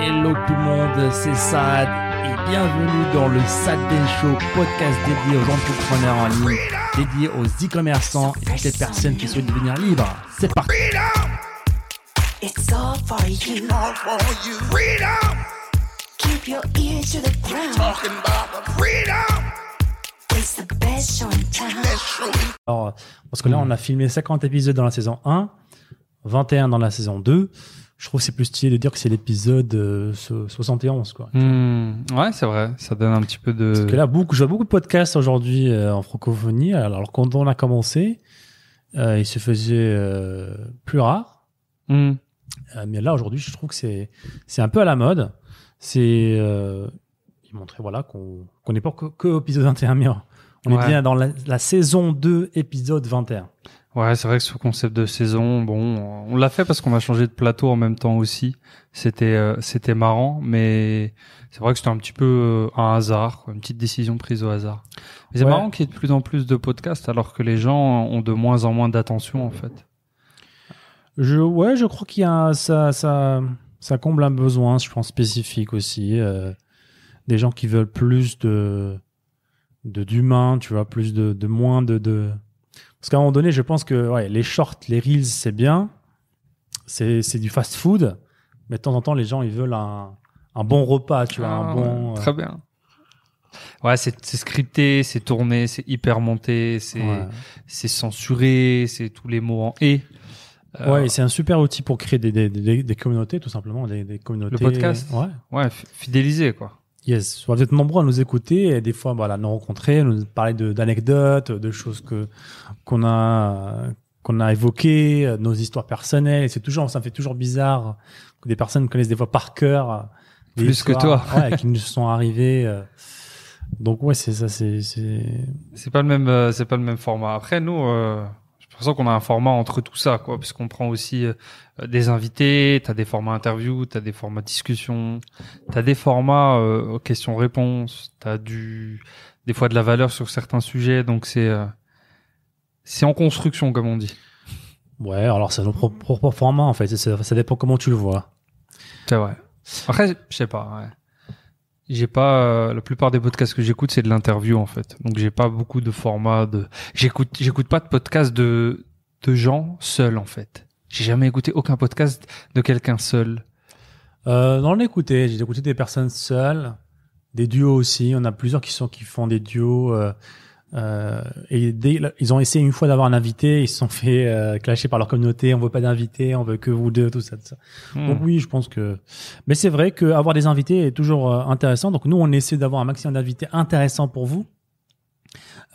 Hello tout le monde, c'est Sad et bienvenue dans le Sad Day Show, podcast dédié aux entrepreneurs en ligne, dédié aux e-commerçants et toutes les personnes qui souhaitent devenir libres. C'est parti It's all for you. all for you. Freedom, Keep your ear to the ground. talking about the freedom. It's the best show in town. Show. Alors, parce que là on a filmé 50 épisodes dans la saison 1, 21 dans la saison 2. Je trouve que c'est plus stylé de dire que c'est l'épisode euh, so- 71 quoi. Hmm, ouais, c'est vrai. Ça donne un petit peu de. Parce que là, beaucoup, je vois beaucoup de podcasts aujourd'hui euh, en francophonie. Alors, quand on a commencé, euh, il se faisait euh, plus rare. Hmm. Euh, mais là, aujourd'hui, je trouve que c'est c'est un peu à la mode. C'est euh, il montrait voilà qu'on qu'on n'est pas que, que épisode 21, mais on est bien dans la, la saison 2, épisode 21. Ouais, c'est vrai que ce concept de saison, bon, on l'a fait parce qu'on a changé de plateau en même temps aussi. C'était euh, c'était marrant, mais c'est vrai que c'était un petit peu euh, un hasard, une petite décision prise au hasard. Mais c'est Ouais. marrant qu'il y ait de plus en plus de podcasts alors que les gens ont de moins en moins d'attention en fait. Je, ouais, je crois qu'il y a un- ça, ça, ça comble un besoin, je pense spécifique aussi. euh, des gens qui veulent plus de de d'humain, tu vois, plus de, de moins de, de... Parce qu'à un moment donné, je pense que ouais, les shorts, les reels, c'est bien, c'est c'est du fast food, mais de temps en temps, les gens ils veulent un un bon repas, tu vois, un Ah, bon. euh, Très bien. Ouais, c'est c'est scripté, c'est tourné, c'est hyper monté, c'est ouais. c'est censuré, c'est tous les mots en et. Euh, Ouais, c'est un super outil pour créer des, des, des, des communautés, tout simplement, des, des communautés. podcast Ouais. ouais, fi- fidélisé quoi. Yes, vous êtes nombreux à nous écouter et des fois, voilà, nous rencontrer, nous parler de- d'anecdotes, de, choses que qu'on a qu'on a évoquées, nos histoires personnelles. Et c'est toujours, ça me fait toujours bizarre que des personnes connaissent des fois par cœur Plus que histoires, ouais, qui nous sont arrivées. euh. Donc ouais, c'est ça, c'est c'est C'est pas le même, euh, c'est pas le même format. Après, nous, euh, l'impression qu'on a un format entre tout ça, quoi, puisqu'on prend aussi euh, des invités, t'as des formats interview, t'as des formats discussion, t'as des formats euh, questions-réponses, t'as du, des fois de la valeur sur certains sujets, donc c'est, euh, c'est en construction, comme on dit. ouais. Alors c'est nos propres formats en fait. Ça, ça dépend comment tu le vois. C'est vrai. Après, je sais pas. Ouais. J'ai pas euh, la plupart des podcasts que j'écoute, c'est de l'interview en fait. Donc j'ai pas beaucoup de formats de. J'écoute, j'écoute pas de podcasts de de gens seuls en fait. J'ai jamais écouté aucun podcast de quelqu'un seul. Euh, non, on écouté. J'ai écouté des personnes seules, des duos aussi. On a plusieurs qui sont qui font des duos. Euh, euh, et dès, ils ont essayé une fois d'avoir un invité, ils se sont fait euh, clasher par leur communauté. On veut pas d'invité, on veut que vous deux, tout ça. Tout ça. Hmm. Donc oui, je pense que. Mais c'est vrai qu'avoir des invités est toujours euh, intéressant. Donc nous, on essaie d'avoir un maximum d'invités intéressants pour vous.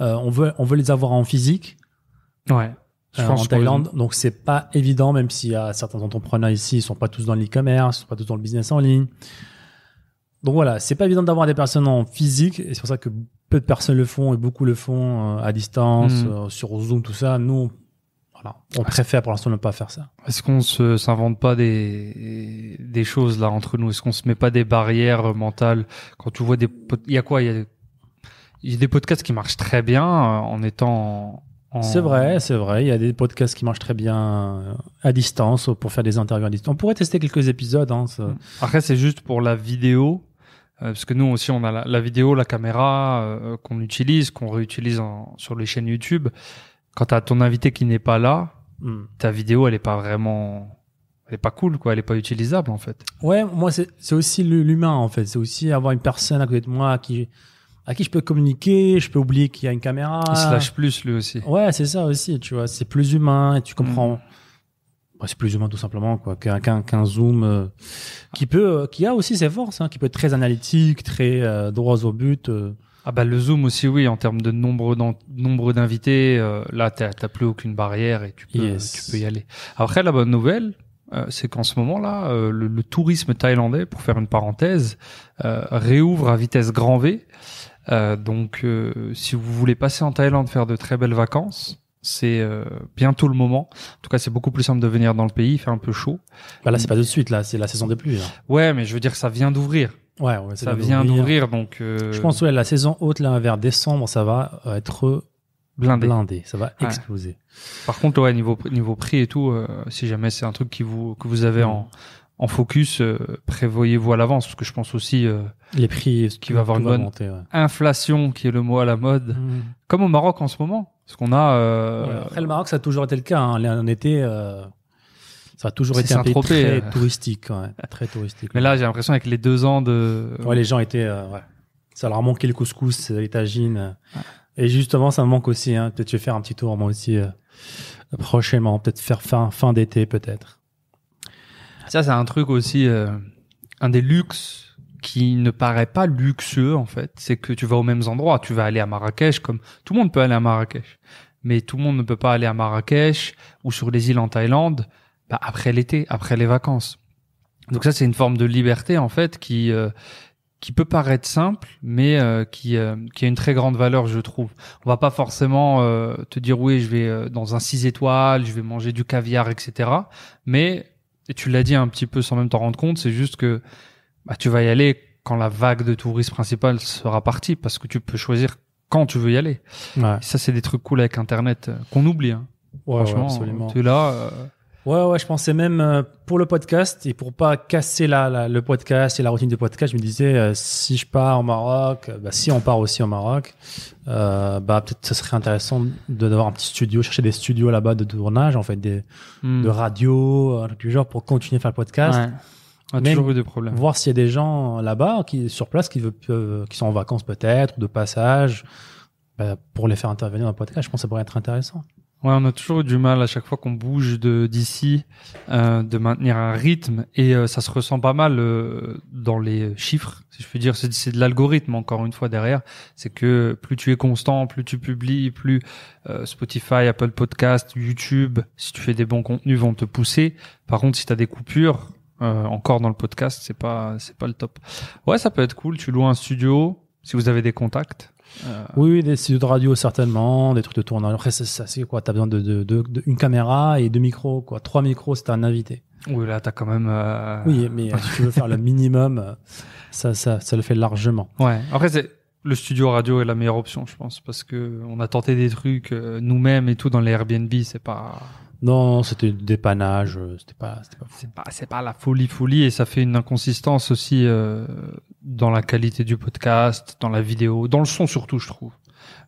Euh, on veut, on veut les avoir en physique. Ouais. Je Euh, pense en Thaïlande. Donc c'est pas évident, même s'il y a certains entrepreneurs ici, ils sont pas tous dans l'e-commerce, ils sont pas tous dans le business en ligne. Donc voilà, c'est pas évident d'avoir des personnes en physique, et c'est pour ça que peu de personnes le font et beaucoup le font euh, à distance, Mhm. euh, sur Zoom, tout ça. Nous, voilà, on préfère pour l'instant ne pas faire ça. Est-ce qu'on se s'invente pas des des choses là entre nous? Est-ce qu'on se met pas des barrières mentales? Quand tu vois des il y a quoi? Il y a il y a des podcasts qui marchent très bien euh, en étant en... C'est vrai, c'est vrai. Il y a des podcasts qui marchent très bien euh, à distance pour faire des interviews à distance. On pourrait tester quelques épisodes. Hein, ça. Après, c'est juste pour la vidéo, euh, parce que nous aussi, on a la, la vidéo, la caméra euh, qu'on utilise, qu'on réutilise en- sur les chaînes YouTube. Quand t'as ton invité qui n'est pas là, Hmm. ta vidéo, elle est pas vraiment, elle est pas cool, quoi. Elle est pas utilisable, en fait. Ouais, moi c'est aussi l'hu- l'humain en fait. C'est aussi avoir une personne à côté de moi à qui à qui je peux communiquer. Je peux oublier qu'il y a une caméra. Il se lâche plus, lui aussi. Ouais, c'est ça aussi. Tu vois, c'est plus humain et tu comprends. Mm. Ouais, c'est plus humain tout simplement quoi qu'un qu'un qu'un zoom euh, qui peut euh, qui a aussi ses forces hein, qui peut être très analytique très euh, droit au but euh. Ah bah le zoom aussi, oui, en termes de nombre nombre d'invités, euh, là, t'as t'as plus aucune barrière et tu peux, Yes. tu peux y aller. Après, la bonne nouvelle, euh, c'est qu'en ce moment-là, euh, le, le tourisme thaïlandais, pour faire une parenthèse, euh, réouvre à vitesse grand V. Euh, donc, euh, si vous voulez passer en Thaïlande faire de très belles vacances, c'est euh, bientôt le moment. En tout cas, c'est beaucoup plus simple de venir dans le pays, il fait un peu chaud. Bah là c'est pas de suite là c'est la saison des pluies. là. Ouais, mais je veux dire, ça vient d'ouvrir. Ouais ouais Ça vient d'ouvrir, donc euh, Je pense ouais la saison haute là vers décembre ça va euh, être blindé. blindé ça va Ouais. exploser. Par contre, ouais, niveau niveau prix et tout, euh, si jamais c'est un truc qui vous que vous avez Mm. en en focus, euh, prévoyez-vous à l'avance? Parce que je pense aussi euh, Les prix Qui va avoir une bonne- monter, ouais. inflation qui est le mot à la mode, comme au Maroc en ce moment, parce qu'on a euh, Après, le Maroc, ça a toujours été le cas. Hein. En été, euh, ça a toujours été un pays très euh. touristique. Ouais. Très touristique. mais là j'ai l'impression avec les deux ans de Ouais, les gens étaient. ouais. Ça leur a manqué le couscous, les tagines. Et justement, ça me manque aussi. Hein. Peut-être je vais faire un petit tour, moi aussi, euh, prochainement. Peut-être faire fin, fin d'été, peut-être. Ça, c'est un truc aussi, euh, un des luxes qui ne paraît pas luxueux en fait, c'est que tu vas aux mêmes endroits. Tu vas aller à Marrakech, comme tout le monde peut aller à Marrakech, mais tout le monde ne peut pas aller à Marrakech ou sur les îles en Thaïlande bah, après l'été, après les vacances. Donc ça, c'est une forme de liberté en fait qui euh, qui peut paraître simple, mais euh, qui euh, qui a une très grande valeur, je trouve. On va pas forcément euh, te dire oui, je vais euh, dans un 6 étoiles, je vais manger du caviar, etc. Mais et tu l'as dit un petit peu sans même t'en rendre compte, c'est juste que bah, tu vas y aller quand la vague de touristes principale sera partie, parce que tu peux choisir quand tu veux y aller. Ouais, ça, c'est des trucs cool avec Internet euh, qu'on oublie. Hein. ouais, ouais, Franchement, absolument. tu es là. euh, Ouais, ouais, je pensais même euh, pour le podcast et pour pas casser la, la- le podcast et la routine du podcast, je me disais euh, si je pars au Maroc, euh, bah, si on part aussi au Maroc, euh, bah peut-être ce serait intéressant de d'avoir un petit studio, chercher des studios là-bas de tournage, en fait, des, hmm. de radio, du genre pour continuer à faire le podcast. Ouais. On a Même- toujours eu des problèmes. voir s'il y a des gens là-bas qui sur place qui veulent qui sont en vacances peut-être ou de passage bah, pour les faire intervenir dans le podcast je pense que ça pourrait être intéressant Ouais, on a toujours eu du mal à chaque fois qu'on bouge de d'ici euh, de maintenir un rythme et euh, ça se ressent pas mal euh, dans les chiffres, si je puis dire. C'est c'est de l'algorithme encore une fois derrière. C'est que plus tu es constant, plus tu publies, plus euh, Spotify, Apple Podcast, YouTube, si tu fais des bons contenus, vont te pousser. Par contre, si tu as des coupures, euh, encore dans le podcast, c'est pas c'est pas le top. Ouais, ça peut être cool. Tu loues un studio si vous avez des contacts. Euh, oui des studios de radio certainement des trucs de tournage après c'est ça c'est quoi? T'as besoin de, de, de, de- une caméra et deux micros quoi trois micros c'est un invité oui, là, t'as quand même. euh, oui mais euh, si tu veux faire le minimum ça ça ça le fait largement Ouais. Après, c'est le studio radio est la meilleure option, je pense, parce que on a tenté des trucs euh, nous-mêmes et tout dans les Airbnb. C'est pas, non c'était dépannage euh, c'était pas c'est pas, c'est pas la folie folie et ça fait une inconsistance aussi euh, dans la qualité du podcast, dans la vidéo, dans le son surtout, je trouve.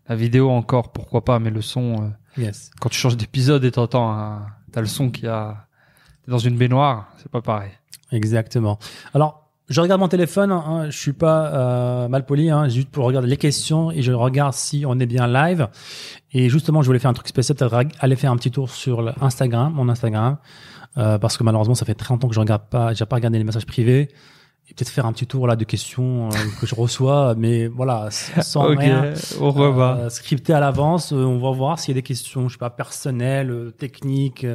La vidéo encore, pourquoi pas, mais le son, euh, yes quand tu changes d'épisode et t'entends, un- t'as le son qui a t'es dans une baignoire, c'est pas pareil. Exactement. Alors, je regarde mon téléphone, hein, je suis pas euh, mal poli, hein, juste pour regarder les questions et je regarde si on est bien live. Et justement, je voulais faire un truc spécial, peut-être aller faire un petit tour sur Instagram, mon Instagram, euh, parce que malheureusement, ça fait très longtemps que je regarde pas, j'ai pas regardé les messages privés. Et peut-être faire un petit tour là de questions euh, que je reçois, mais voilà, sans ok, rien au revoir. euh, scripté à l'avance. Euh, on va voir s'il y a des questions, je sais pas, personnelles, techniques.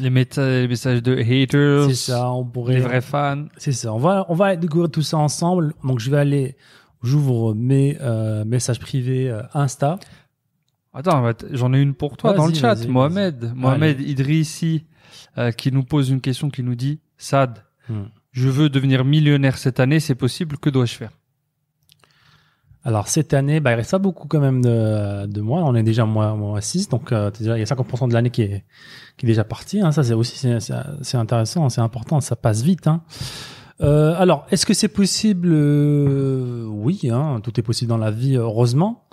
Les, méta- les messages de haters, C'est ça, on pourrait. les vrais fans. C'est ça. On va, on va découvrir tout ça ensemble. Donc, je vais aller, j'ouvre mes euh, messages privés euh, Insta. Attends, j'en ai une pour toi dans le chat. Mohamed, Mohamed Idrissi, euh, qui nous pose une question qui nous dit Sad, Hmm. je veux devenir millionnaire cette année, c'est possible, que dois-je faire? Alors, cette année, bah, il reste pas beaucoup quand même de, mois. On est déjà mois, mois 6. Donc, euh, déjà, il y a 50% de l'année qui est, déjà parti. Hein. Ça, c'est aussi, intéressant, c'est important. Ça passe vite. Hein. Euh, alors, est-ce que c'est possible Euh, Oui, hein, tout est possible dans la vie, heureusement.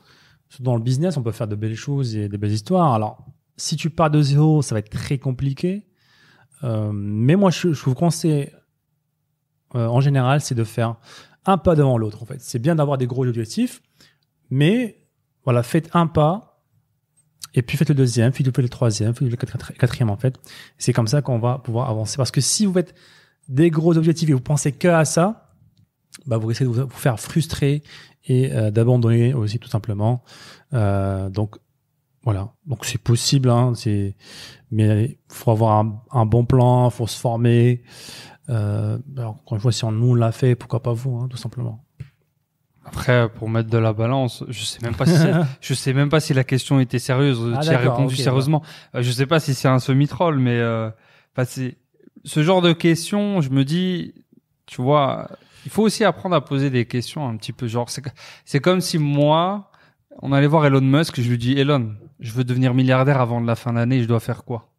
Dans le business, on peut faire de belles choses et des belles histoires. Alors, si tu pars de zéro, ça va être très compliqué. Mais moi, je, je vous conseille, en général, c'est de faire un pas devant l'autre. En fait, c'est bien d'avoir des gros objectifs, mais voilà, faites un pas et puis faites le deuxième, puis faites le troisième, puis le quatri- quatrième en fait. C'est comme ça qu'on va pouvoir avancer. Parce que si vous faites des gros objectifs et vous pensez que à ça, bah vous risquez de vous faire frustrer et euh, d'abandonner aussi tout simplement. Euh, donc voilà, donc c'est possible, hein, c'est mais faut avoir un, un bon plan, faut se former. Euh, alors, encore une fois, si on nous l'a fait, pourquoi pas vous, hein, tout simplement. Après, pour mettre de la balance, je sais même pas si je sais même pas si la question était sérieuse. Ah, tu as répondu sérieusement. Euh, je sais pas si c'est un semi-troll, mais euh, c'est ce genre de questions. Je me dis, tu vois, il faut aussi apprendre à poser des questions un petit peu genre. C'est c'est comme si moi, on allait voir Elon Musk, je lui dis Elon, je veux devenir milliardaire avant la fin d'année, je dois faire quoi?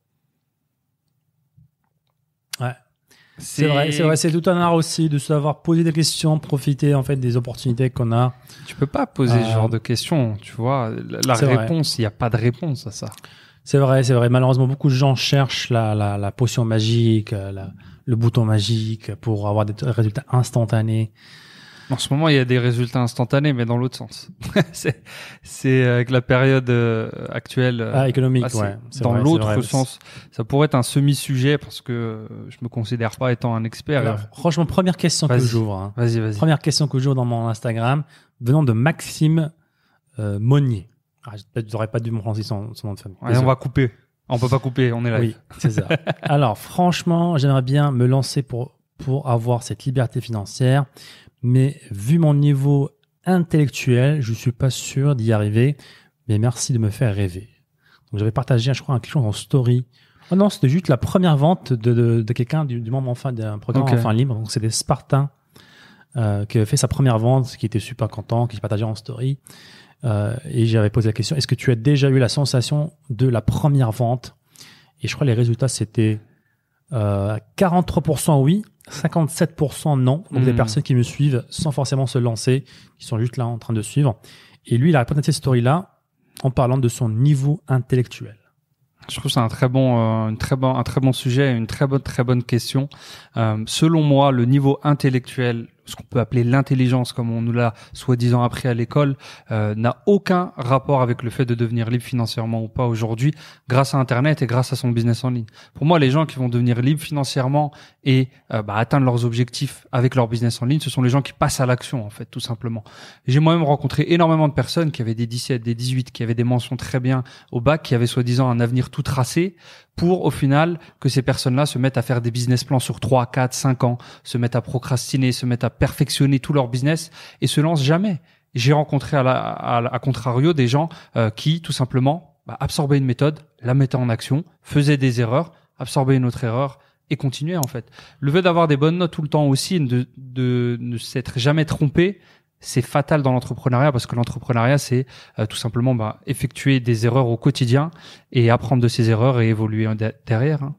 C'est vrai, c'est vrai, c'est tout un art aussi de savoir poser des questions, profiter en fait des opportunités qu'on a. Tu peux pas poser ce Euh, genre de questions, tu vois. La, réponse, il n'y a pas de réponse à ça. C'est vrai, c'est vrai. Malheureusement, beaucoup de gens cherchent la, la, la potion magique, euh, la- le bouton magique pour avoir des résultats instantanés. En ce moment, il y a des résultats instantanés, mais dans l'autre sens. c'est, c'est avec la période euh, actuelle. euh, Ah, économique, ouais. Dans vrai, l'autre sens, ça pourrait être un semi-sujet parce que euh, je me considère pas étant un expert. Alors, franchement, première question que j'ouvre. hein. Vas-y, vas-y. Première question que j'ouvre dans mon Instagram, venant de Maxime euh, Monnier. Ah, j'aurais pas dû me prononcer son, son nom de famille. Ouais, on va couper. On peut pas couper, on est là. Oui, c'est ça. Alors, franchement, j'aimerais bien me lancer pour, pour avoir cette liberté financière, mais vu mon niveau intellectuel, je suis pas sûr d'y arriver, mais merci de me faire rêver. Donc, j'avais partagé, je crois, un quelque chose en story. Oh non, c'était juste la première vente de, de, de quelqu'un du, du membre enfin d'un programme Ok. enfin libre. Donc, c'était Spartan euh, qui avait fait sa première vente, qui était super content, qui partageait en story. Euh, et j'avais posé la question est-ce que tu as déjà eu la sensation de la première vente? Et je crois que les résultats c'était euh, 43% oui, 57% non. Donc des Hmm. personnes qui me suivent sans forcément se lancer, qui sont juste là en train de suivre. Et lui, il a répondu à cette story-là en parlant de son niveau intellectuel. Je trouve c'est un très bon, euh, une très bon, un très bon sujet, une très bonne, très bonne question. Euh, selon moi, le niveau intellectuel, ce qu'on peut appeler l'intelligence, comme on nous l'a soi-disant appris à l'école, euh, n'a aucun rapport avec le fait de devenir libre financièrement ou pas aujourd'hui, grâce à Internet et grâce à son business en ligne. Pour moi, les gens qui vont devenir libres financièrement et euh, bah, atteindre leurs objectifs avec leur business en ligne, ce sont les gens qui passent à l'action, en fait, tout simplement. J'ai moi-même rencontré énormément de personnes qui avaient des 17, des 18, qui avaient des mentions très bien au bac, qui avaient soi-disant un avenir tout tracé, pour au final que ces personnes-là se mettent à faire des business plans sur 3, 4, 5 ans, se mettent à procrastiner, se mettent à perfectionner tout leur business et se lancent jamais. J'ai rencontré à, la, à, à contrario des gens euh, qui tout simplement bah, absorbaient une méthode, la mettaient en action, faisaient des erreurs, absorbaient une autre erreur et continuaient en fait. Le fait d'avoir des bonnes notes tout le temps aussi, de, de ne s'être jamais trompé, c'est fatal dans l'entrepreneuriat parce que l'entrepreneuriat c'est euh, tout simplement bah, effectuer des erreurs au quotidien et apprendre de ces erreurs et évoluer de- derrière. hein.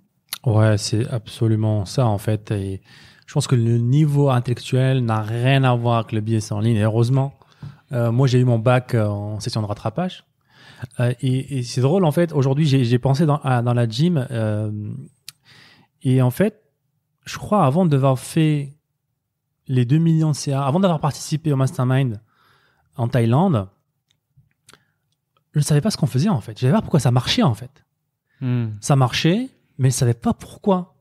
Ouais, c'est absolument ça en fait. Et je pense que le niveau intellectuel n'a rien à voir avec le business en ligne. Et heureusement, euh, moi j'ai eu mon bac euh, en session de rattrapage. Euh, et et c'est drôle en fait. Aujourd'hui, j'ai pensé dans, à- dans la gym. euh, et en fait, je crois avant d'avoir fait les 2 millions de CA, avant d'avoir participé au mastermind en Thaïlande, je ne savais pas ce qu'on faisait en fait. Je savais pas pourquoi ça marchait en fait ça marchait, mais je savais pas pourquoi.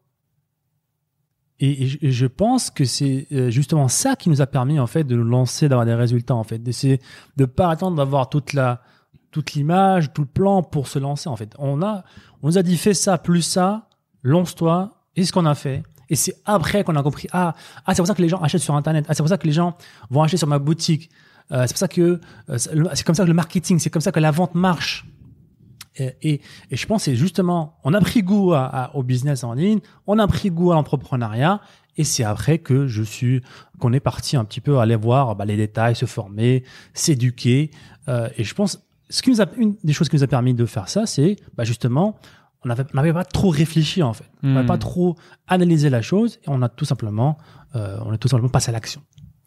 Et, je- pense que c'est euh, justement ça qui nous a permis en fait de nous lancer, d'avoir des résultats en fait, d'essayer de pas attendre d'avoir toute la toute l'image, tout le plan pour se lancer en fait. On a on nous a dit fais ça plus ça, lance-toi, et ce qu'on a fait. Et c'est après qu'on a compris ah ah c'est pour ça que les gens achètent sur internet, ah c'est pour ça que les gens vont acheter sur ma boutique, Euh, c'est pour ça que euh, c'est comme ça que le marketing, c'est comme ça que la vente marche. Et, et, et je pense que c'est justement, on a pris goût à, à- au business en ligne, on a pris goût à l'entrepreneuriat, et c'est après que je suis, qu'on est parti un petit peu aller voir bah, les détails, se former, s'éduquer. Euh, et je pense, ce qui nous a, une des choses qui nous a permis de faire ça, c'est bah, justement, on n'avait on n'avait pas trop réfléchi en fait, on n'avait Hmm. pas trop analysé la chose, et on a tout simplement, euh, on est tout simplement passé à l'action.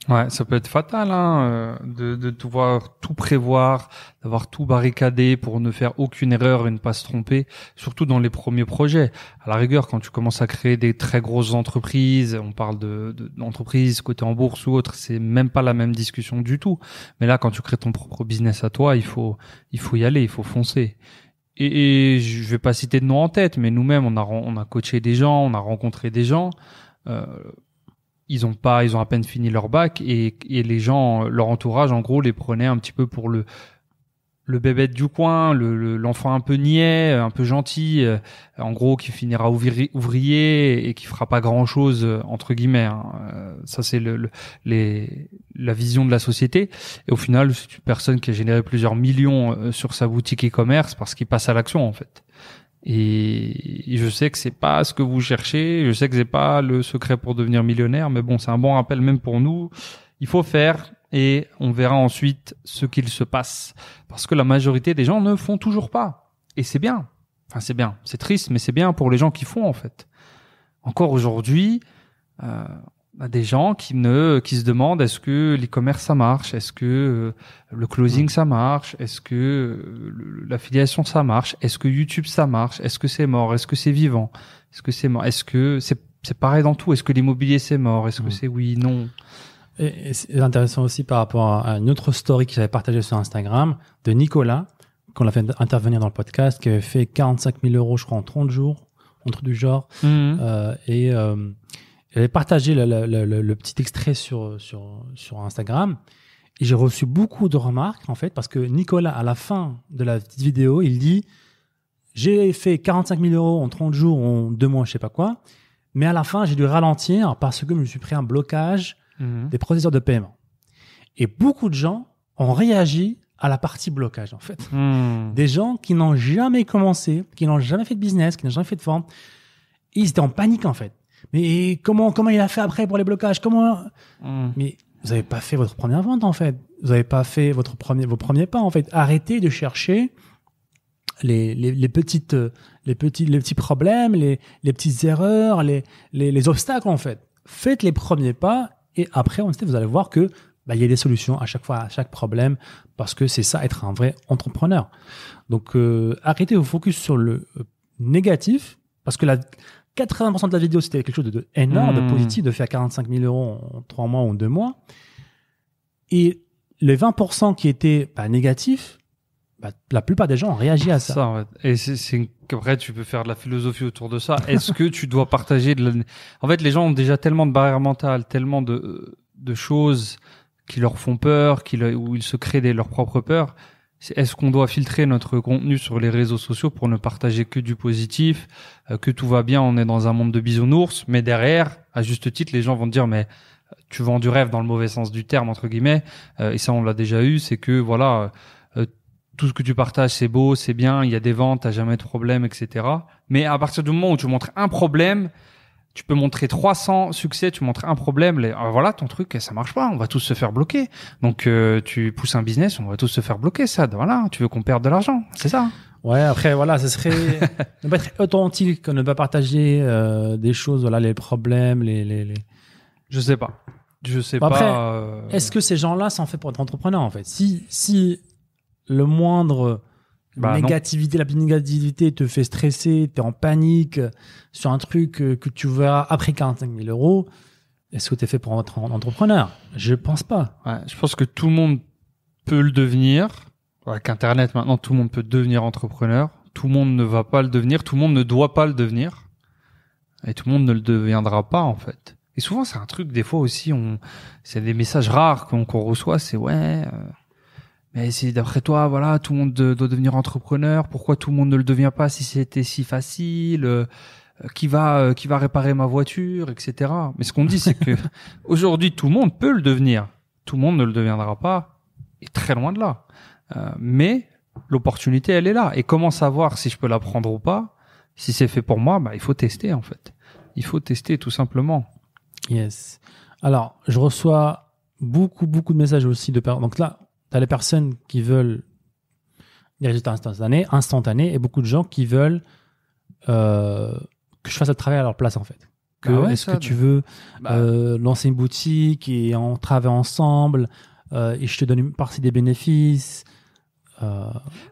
Ouais, ça peut être fatal hein, euh, de, de pouvoir tout prévoir, d'avoir tout barricadé pour ne faire aucune erreur et ne pas se tromper, surtout dans les premiers projets. À la rigueur, quand tu commences à créer des très grosses entreprises, on parle de de- d'entreprises côté en bourse ou autre, c'est même pas la même discussion du tout. Mais là, quand tu crées ton propre business à toi, il faut il faut y aller, il faut foncer. Et, et je vais pas citer de nom en tête, mais nous-mêmes, on a on a coaché des gens, on a rencontré des gens. Euh, ils ont pas, ils ont à peine fini leur bac et, et les gens, leur entourage, en gros, les prenaient un petit peu pour le le bébête du coin, le le- l'enfant un peu niais, un peu gentil, euh, en gros, qui finira ouvri- ouvrier et qui fera pas grand chose entre guillemets. hein. Euh, ça, c'est le, le- les la vision de la société. Et au final, c'est une personne qui a généré plusieurs millions euh, sur sa boutique e-commerce parce qu'il passe à l'action en fait. Et je sais que c'est pas ce que vous cherchez, je sais que c'est pas le secret pour devenir millionnaire, mais bon, c'est un bon rappel même pour nous. Il faut faire et on verra ensuite ce qu'il se passe. Parce que la majorité des gens ne font toujours pas. Et c'est bien. Enfin, c'est bien. C'est triste, mais c'est bien pour les gens qui font, en fait. Encore aujourd'hui, euh, des gens qui ne qui se demandent est-ce que l'e-commerce ça marche, est-ce que euh, le closing Mm. ça marche, est-ce que euh, l'affiliation ça marche, est-ce que YouTube ça marche, est-ce que c'est mort, est-ce que c'est vivant, est-ce que c'est mort, est-ce que c'est c'est pareil dans tout, est-ce que l'immobilier c'est mort, est-ce que Mm. c'est oui, non? Et, et c'est intéressant aussi par rapport à une autre story que j'avais partagée sur Instagram de Nicolas, qu'on a fait intervenir dans le podcast, qui avait fait 45 000 euros, je crois, en 30 jours, entre du genre. Euh, et euh, il avait partagé le, le- le- le- petit extrait sur, sur, sur Instagram. Et j'ai reçu beaucoup de remarques, en fait, parce que Nicolas, à la fin de la petite vidéo, il dit J'ai fait 45 000 euros en 30 jours, en deux mois, je sais pas quoi. Mais à la fin, j'ai dû ralentir parce que je me suis pris un blocage Mhm. des procédures de paiement. Et beaucoup de gens ont réagi à la partie blocage, en fait. Mhm. Des gens qui n'ont jamais commencé, qui n'ont jamais fait de business, qui n'ont jamais fait de vente. Ils étaient en panique, en fait. Mais comment, comment il a fait après pour les blocages? Comment, Mhm. mais vous n'avez pas fait votre première vente, en fait. Vous n'avez pas fait votre premier, vos premiers pas, en fait. Arrêtez de chercher les, les, les petites, les petits, les petits problèmes, les, les petites erreurs, les, les, les obstacles, en fait. Faites les premiers pas et après, vous allez voir que, bah, il y a des solutions à chaque fois, à chaque problème, parce que c'est ça, être un vrai entrepreneur. Donc, euh, arrêtez de vous focus sur le euh, négatif, parce que la 80% de la vidéo, c'était quelque chose de, de énorme, Hmm. de positif, de faire 45 000 euros en 3 mois ou en 2 mois. Et les 20% qui étaient bah, négatifs, bah, la plupart des gens ont réagi à ça. Ça, ouais. Et c'est, c'est qu'après, tu peux faire de la philosophie autour de ça. Est-ce que tu dois partager de la... En fait, les gens ont déjà tellement de barrières mentales, tellement de, de choses qui leur font peur, qui le- où ils se créent des, leurs propres peurs. Est-ce qu'on doit filtrer notre contenu sur les réseaux sociaux pour ne partager que du positif, euh, que tout va bien, on est dans un monde de bisounours, mais derrière, à juste titre, les gens vont te dire, mais euh, tu vends du rêve dans le mauvais sens du terme, entre guillemets, Euh, et ça, on l'a déjà eu, c'est que, voilà, tout ce que tu partages, c'est beau, c'est bien, il y a des ventes, t'as jamais de problème, etc. Mais à partir du moment où tu montres un problème, tu peux montrer 300 succès, tu montres un problème, les, ah, voilà, ton truc, ça marche pas, on va tous se faire bloquer. Donc, euh, tu pousses un business, on va tous se faire bloquer, ça. Voilà, tu veux qu'on perde de l'argent, c'est ça. Ouais, après, voilà, ce serait ne pas être authentique, ne pas partager euh, des choses, voilà, les problèmes, les, les, les... Je sais pas. Je sais Bon, après, pas. euh, Est-ce que ces gens-là sont faits pour être entrepreneurs, en fait? Si, si le moindre Bah, non. négativité, la négativité te fait stresser, t'es en panique sur un truc euh, que tu verras après 45 000 euros, est-ce que t'es fait pour être en- entrepreneur? Je pense pas. Ouais, je pense que tout le monde peut le devenir. Avec Internet, maintenant, tout le monde peut devenir entrepreneur. Tout le monde ne va pas le devenir. Tout le monde ne doit pas le devenir. Et tout le monde ne le deviendra pas, en fait. Et souvent, c'est un truc, des fois aussi, on, c'est des messages rares qu'on qu'on reçoit, c'est ouais, euh, mais si d'après toi, voilà, tout le monde de- doit devenir entrepreneur, pourquoi tout le monde ne le devient pas si c'était si facile, euh, qui va, euh, qui va réparer ma voiture, etc. Mais ce qu'on dit, c'est que aujourd'hui, tout le monde peut le devenir. Tout le monde ne le deviendra pas, et très loin de là. Euh, mais l'opportunité, elle est là. Et comment savoir si je peux la prendre ou pas? Si c'est fait pour moi, bah, il faut tester en fait. Il faut tester tout simplement. Yes. Alors, je reçois beaucoup, beaucoup de messages aussi de personnes. Donc là, tu as les personnes qui veulent des résultats instantanés, instantanés et beaucoup de gens qui veulent euh, que je fasse le travail à leur place, en fait. Que, Bah ouais, est-ce que tu veux Bah, euh, lancer une boutique et on travaille ensemble euh, et je te donne une partie des bénéfices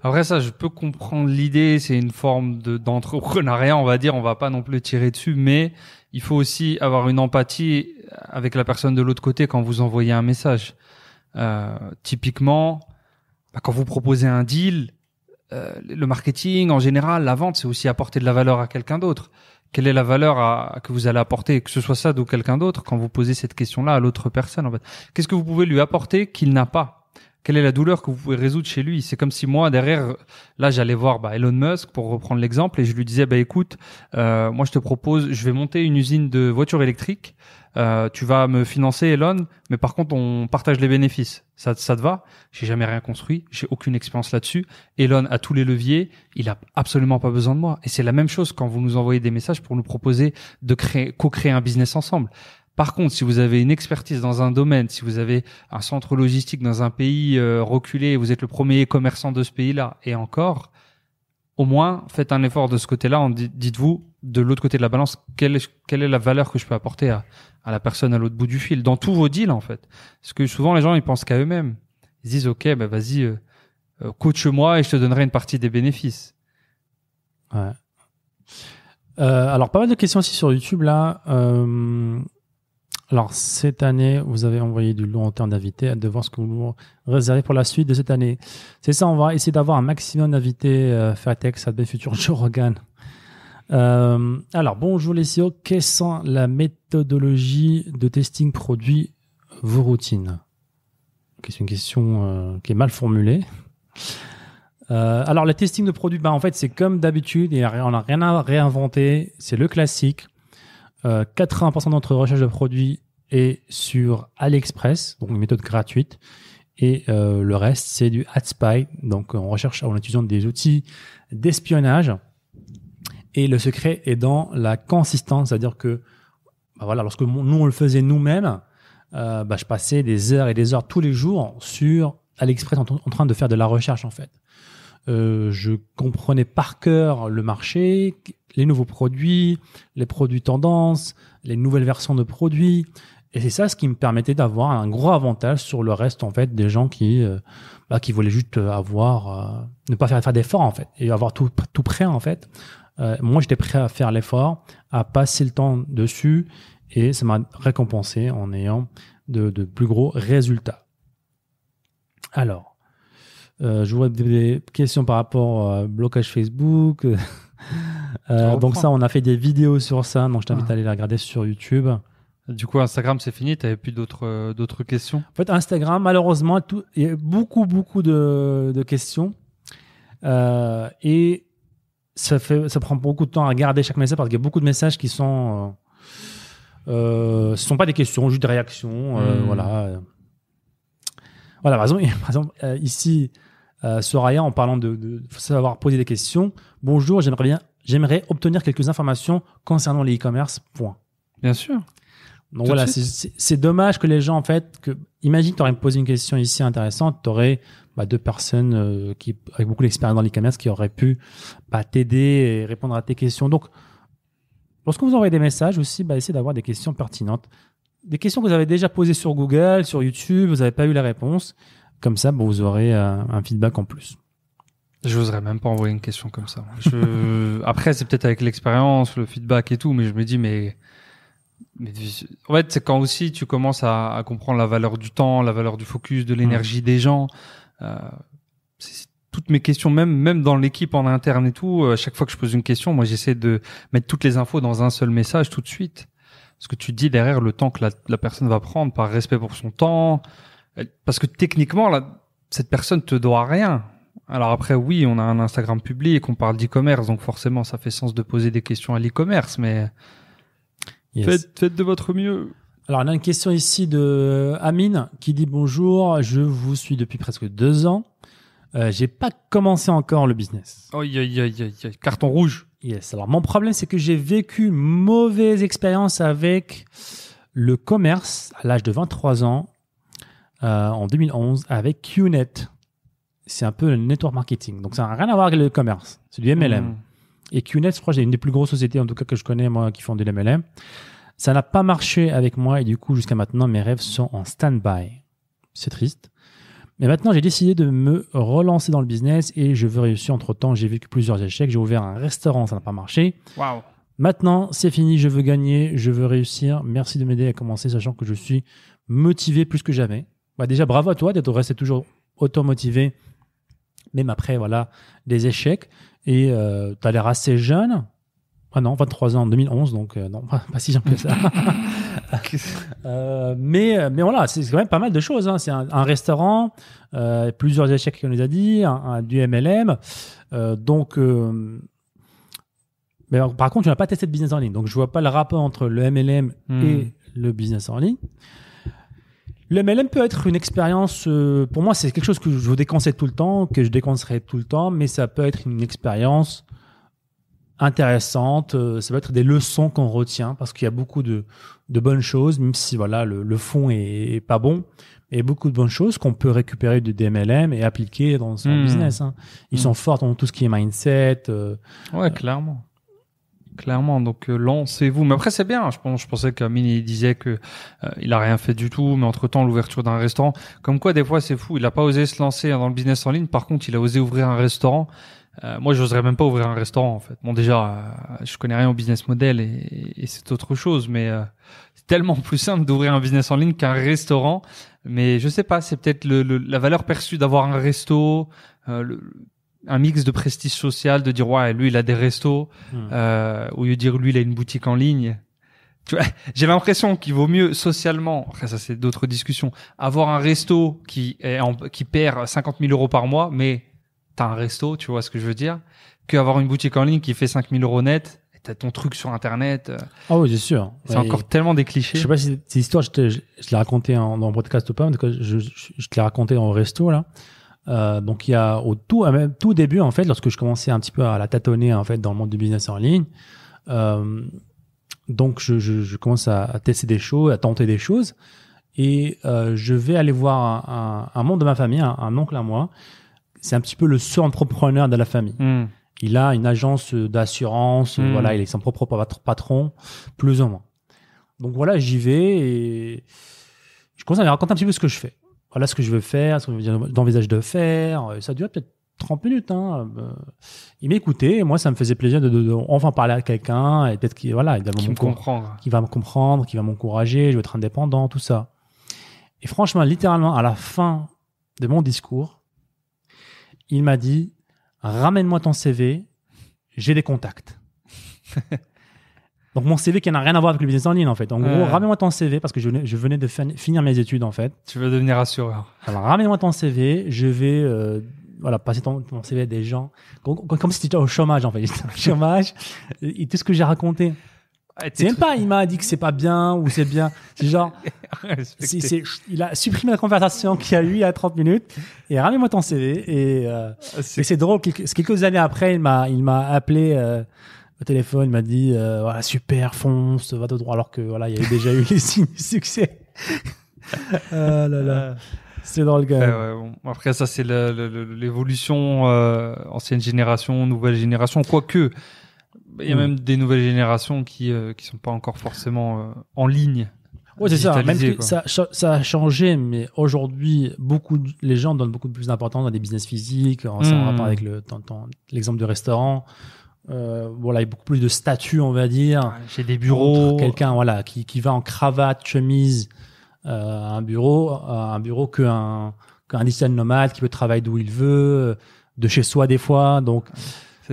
Après ça, je peux comprendre l'idée. C'est une forme de d'entrepreneuriat, on va dire. On va pas non plus tirer dessus, mais il faut aussi avoir une empathie avec la personne de l'autre côté quand vous envoyez un message. Euh, typiquement, bah, quand vous proposez un deal, euh, le marketing en général, la vente, c'est aussi apporter de la valeur à quelqu'un d'autre. Quelle est la valeur à- que vous allez apporter, que ce soit ça ou quelqu'un d'autre, quand vous posez cette question-là à l'autre personne en fait? Qu'est-ce que vous pouvez lui apporter qu'il n'a pas? Quelle est la douleur que vous pouvez résoudre chez lui? C'est comme si moi derrière, là j'allais voir bah, Elon Musk pour reprendre l'exemple et je lui disais bah écoute, euh, moi je te propose, je vais monter une usine de voitures électriques. Euh, tu vas me financer Elon, mais par contre on partage les bénéfices. Ça, ça te va? J'ai jamais rien construit, j'ai aucune expérience là-dessus. Elon a tous les leviers, il a absolument pas besoin de moi. Et c'est la même chose quand vous nous envoyez des messages pour nous proposer de créer, co-créer un business ensemble. Par contre, si vous avez une expertise dans un domaine, si vous avez un centre logistique dans un pays euh, reculé, vous êtes le premier commerçant de ce pays-là, et encore, au moins faites un effort de ce côté-là. Dites-vous de l'autre côté de la balance quelle est, la valeur que je peux apporter à, la personne à l'autre bout du fil? Dans tous vos deals en fait. Parce que souvent les gens ils pensent qu'à eux-mêmes. Ils se disent ok bah vas-y euh, euh, coach-moi et je te donnerai une partie des bénéfices. Ouais. Euh, alors, pas mal de questions aussi sur YouTube là. Euh, alors, cette année, vous avez envoyé du long en termes d'invités. Hâte de voir ce que vous réservez pour la suite de cette année. C'est ça, on va essayer d'avoir un maximum d'invités. Euh, Fatex, Adbe Future, Joe Rogan. Euh, alors, bonjour les CEO. Quelles sont la méthodologie de testing produit, vos routines? C'est une question euh, qui est mal formulée. Euh, alors, le testing de produits, bah, en fait, c'est comme d'habitude, et on n'a rien à réinventer. C'est le classique. Euh, 80% de notre recherche de produits est sur AliExpress, donc une méthode gratuite. Et euh, le reste, c'est du AdSpy. Donc, on recherche en utilisant des outils d'espionnage. Et le secret est dans la consistance, c'est-à-dire que, bah voilà, lorsque nous on le faisait nous-mêmes, euh, bah, je passais des heures et des heures tous les jours sur AliExpress en train de faire de la recherche en fait. Euh, je comprenais par cœur le marché, les nouveaux produits, les produits tendances, les nouvelles versions de produits. Et c'est ça ce qui me permettait d'avoir un gros avantage sur le reste en fait des gens qui euh, bah, qui voulaient juste avoir euh, ne pas faire faire d'efforts en fait et avoir tout tout prêt en fait. Euh, moi j'étais prêt à faire l'effort, à passer le temps dessus et ça m'a récompensé en ayant de, de plus gros résultats. Alors, euh, je vois des, questions par rapport au blocage Facebook. Euh, donc ça, on a fait des vidéos sur ça, donc je t'invite Ah. à aller les regarder sur YouTube. Du coup Instagram c'est fini. T'avais plus d'autres euh, d'autres questions? En fait, Instagram, malheureusement, il y a beaucoup, beaucoup de, de questions. Euh, et ça, fait, ça prend beaucoup de temps à regarder chaque message parce qu'il y a beaucoup de messages qui sont. Euh, euh, ce sont pas des questions, juste des réactions. euh, Hmm. Voilà. Voilà, par exemple, par exemple euh, ici, euh, Soraya, en parlant de, de savoir poser des questions. Bonjour, j'aimerais bien. J'aimerais obtenir quelques informations concernant les e-commerce. Point. Bien sûr. Donc Tout voilà, c'est- dommage que les gens, en fait, que imagine que tu aurais posé une question ici intéressante, tu aurais bah, deux personnes euh, qui avec beaucoup d'expérience dans l'e-commerce qui auraient pu bah, t'aider et répondre à tes questions. Donc, lorsque vous envoyez des messages aussi, bah, essayez d'avoir des questions pertinentes. Des questions que vous avez déjà posées sur Google, sur YouTube, vous n'avez pas eu la réponse. Comme ça, bah, vous aurez euh, un feedback en plus. J'oserais même pas envoyer une question comme ça. Je... Après, c'est peut-être avec l'expérience, le feedback et tout, mais je me dis, mais, mais en fait, c'est quand aussi tu commences à, à comprendre la valeur du temps, la valeur du focus, de l'énergie des gens. Euh, c'est- toutes mes questions, même même dans l'équipe en interne et tout, euh, à chaque fois que je pose une question, moi j'essaie de mettre toutes les infos dans un seul message tout de suite. Parce que tu dis derrière le temps que la, la personne va prendre par respect pour son temps, parce que techniquement, là, cette personne te doit rien. Alors après, oui, on a un Instagram public, on parle d'e-commerce, donc forcément, ça fait sens de poser des questions à l'e-commerce, mais Yes. faites, faites de votre mieux. Alors, on a une question ici de Amine qui dit bonjour, je vous suis depuis presque deux ans. Euh, j'ai pas commencé encore le business. Aïe, aïe, aïe, aïe. Carton rouge. Yes. Alors, mon problème, c'est que j'ai vécu une mauvaise expérience avec le commerce à l'âge de 23 ans, euh, en 2011, avec QNet. C'est un peu le network marketing. Donc, ça n'a rien à voir avec le commerce. C'est du MLM. Mmh. Et QNet, je crois, c'est une des plus grosses sociétés, en tout cas, que je connais, moi, qui font de l'MLM. Ça n'a pas marché avec moi et du coup, jusqu'à maintenant, mes rêves sont en stand-by. C'est triste. Mais maintenant, j'ai décidé de me relancer dans le business et je veux réussir. Entre temps, j'ai vécu plusieurs échecs. J'ai ouvert un restaurant, ça n'a pas marché. Waouh. Maintenant, c'est fini. Je veux gagner. Je veux réussir. Merci de m'aider à commencer, sachant que je suis motivé plus que jamais. Bah, déjà, bravo à toi d'être resté toujours autant motivé, même après, voilà, des échecs. Et euh, tu as l'air assez jeune. Ah non, 23 ans en 2011, donc euh, non, pas, pas si jeune que ça. Euh, mais, mais voilà, c'est quand même pas mal de choses. hein. C'est un, un restaurant, euh, plusieurs échecs qu'on nous a dit, un, un- du MLM. Euh, donc, euh, mais alors, par contre, tu n'as pas testé de business en ligne. Donc, je vois pas le rapport entre le MLM Hmm. et le business en ligne. Le MLM peut être une expérience, euh, pour moi, c'est quelque chose que je vous déconseille tout le temps, que je déconseillerais tout le temps, mais ça peut être une expérience intéressantes. euh, ça va être des leçons qu'on retient parce qu'il y a beaucoup de, de bonnes choses, même si voilà le, le fond est, est pas bon. Et beaucoup de bonnes choses qu'on peut récupérer du DMLM et appliquer dans son Hmm. business. hein. Ils Hmm. sont forts dans tout ce qui est mindset. euh, Ouais, clairement. Clairement, donc euh, lancez-vous. Mais après, c'est bien. Je, pensais qu'Amine il disait que euh, il a rien fait du tout, mais entre temps l'ouverture d'un restaurant. Comme quoi, des fois, c'est fou. Il a pas osé se lancer dans le business en ligne. Par contre, il a osé ouvrir un restaurant. Euh, moi, j'oserais même pas ouvrir un restaurant en fait. Bon, déjà, euh, je connais rien au business model et, c'est autre chose, mais euh, c'est tellement plus simple d'ouvrir un business en ligne qu'un restaurant. Mais je sais pas, c'est peut-être le, le- la valeur perçue d'avoir un resto, le- un mix de prestige social, de dire ouais, lui il a des restos, hmm. euh, au lieu de dire lui il a une boutique en ligne. Tu vois, j'ai l'impression qu'il vaut mieux socialement, après ça c'est d'autres discussions, avoir un resto qui est en- qui perd 50 000 euros par mois, mais t'as un resto, tu vois ce que je veux dire, qu'avoir une boutique en ligne qui fait 5 000 euros net, et t'as ton truc sur internet, euh, Ah oui, c'est sûr. c'est Ouais, encore tellement des clichés. Je sais pas si cette histoire, je, te- je, je l'ai raconté en, dans le podcast ou pas, mais en tout cas, je, je, je te l'ai raconté le resto, là. Euh, donc, il y a au tout, à même, tout début, en fait, lorsque je commençais un petit peu à la tâtonner, en fait, dans le monde du business en ligne, euh, donc, je, je, je commence à, à tester des choses, à tenter des choses, et euh, je vais aller voir un, un, un membre de ma famille, un, un oncle à moi. C'est un petit peu le seul entrepreneur de la famille. Hmm. Il a une agence d'assurance, Hmm. voilà, il est son propre pat- patron, plus ou moins. Donc voilà, j'y vais et je commence à lui raconter un petit peu ce que je fais. Voilà ce que je veux faire, ce que j'envisage de faire. Ça dure peut-être 30 minutes. Hein. Euh, Il m'écoutait moi, ça me faisait plaisir de, de- de enfin parler à quelqu'un et peut-être qu'il voilà, il va Qui me comprend. qui va me comprendre, qui va m'encourager, je vais être indépendant, tout ça. Et franchement, littéralement, à la fin de mon discours, il m'a dit Ramène-moi ton CV, j'ai des contacts. Donc, mon CV qui n'a rien à voir avec le business en ligne, en fait. En gros, ramène-moi ton CV parce que je venais, je venais de fin- finir mes études, en fait. Tu veux devenir assureur. Alors, ramène-moi ton CV, je vais euh, voilà, passer ton, ton CV à des gens. Comme, comme si tu étais au chômage, en fait. J'étais au chômage. Et tout ce que j'ai raconté. Ah, C'est même pas, il m'a dit que c'est pas bien ou c'est bien. C'est genre, il a supprimé la conversation qu'il y a eu il y a 30 minutes et ramène-moi ton CV. Et, euh, Ah, c'est drôle, quelques, quelques années après, il m'a, il m'a appelé euh, au téléphone, il m'a dit, euh, voilà, super, fonce, va de droit, alors que voilà, il y avait déjà eu les signes du succès. ah là là, c'est même. ouais, bon. Après, ça, c'est le- le- le- l'évolution euh, ancienne génération, nouvelle génération. Quoique, il y a Mm. même des nouvelles générations qui euh, qui sont pas encore forcément en ligne. Ouais, c'est ça. Même que ça, a changé, mais aujourd'hui, beaucoup, de- les gens donnent beaucoup plus d'importance dans des business physiques, en, Mm. rapport avec le, l'exemple du restaurant. Euh, voilà, il y a beaucoup plus de statut, on va dire. J'ai des bureaux. Quelqu'un, voilà, qui, qui va en cravate, chemise, euh, à un bureau, à un bureau qu'un, qu'un digital nomade qui peut travailler d'où il veut, euh, de chez soi des fois. Donc,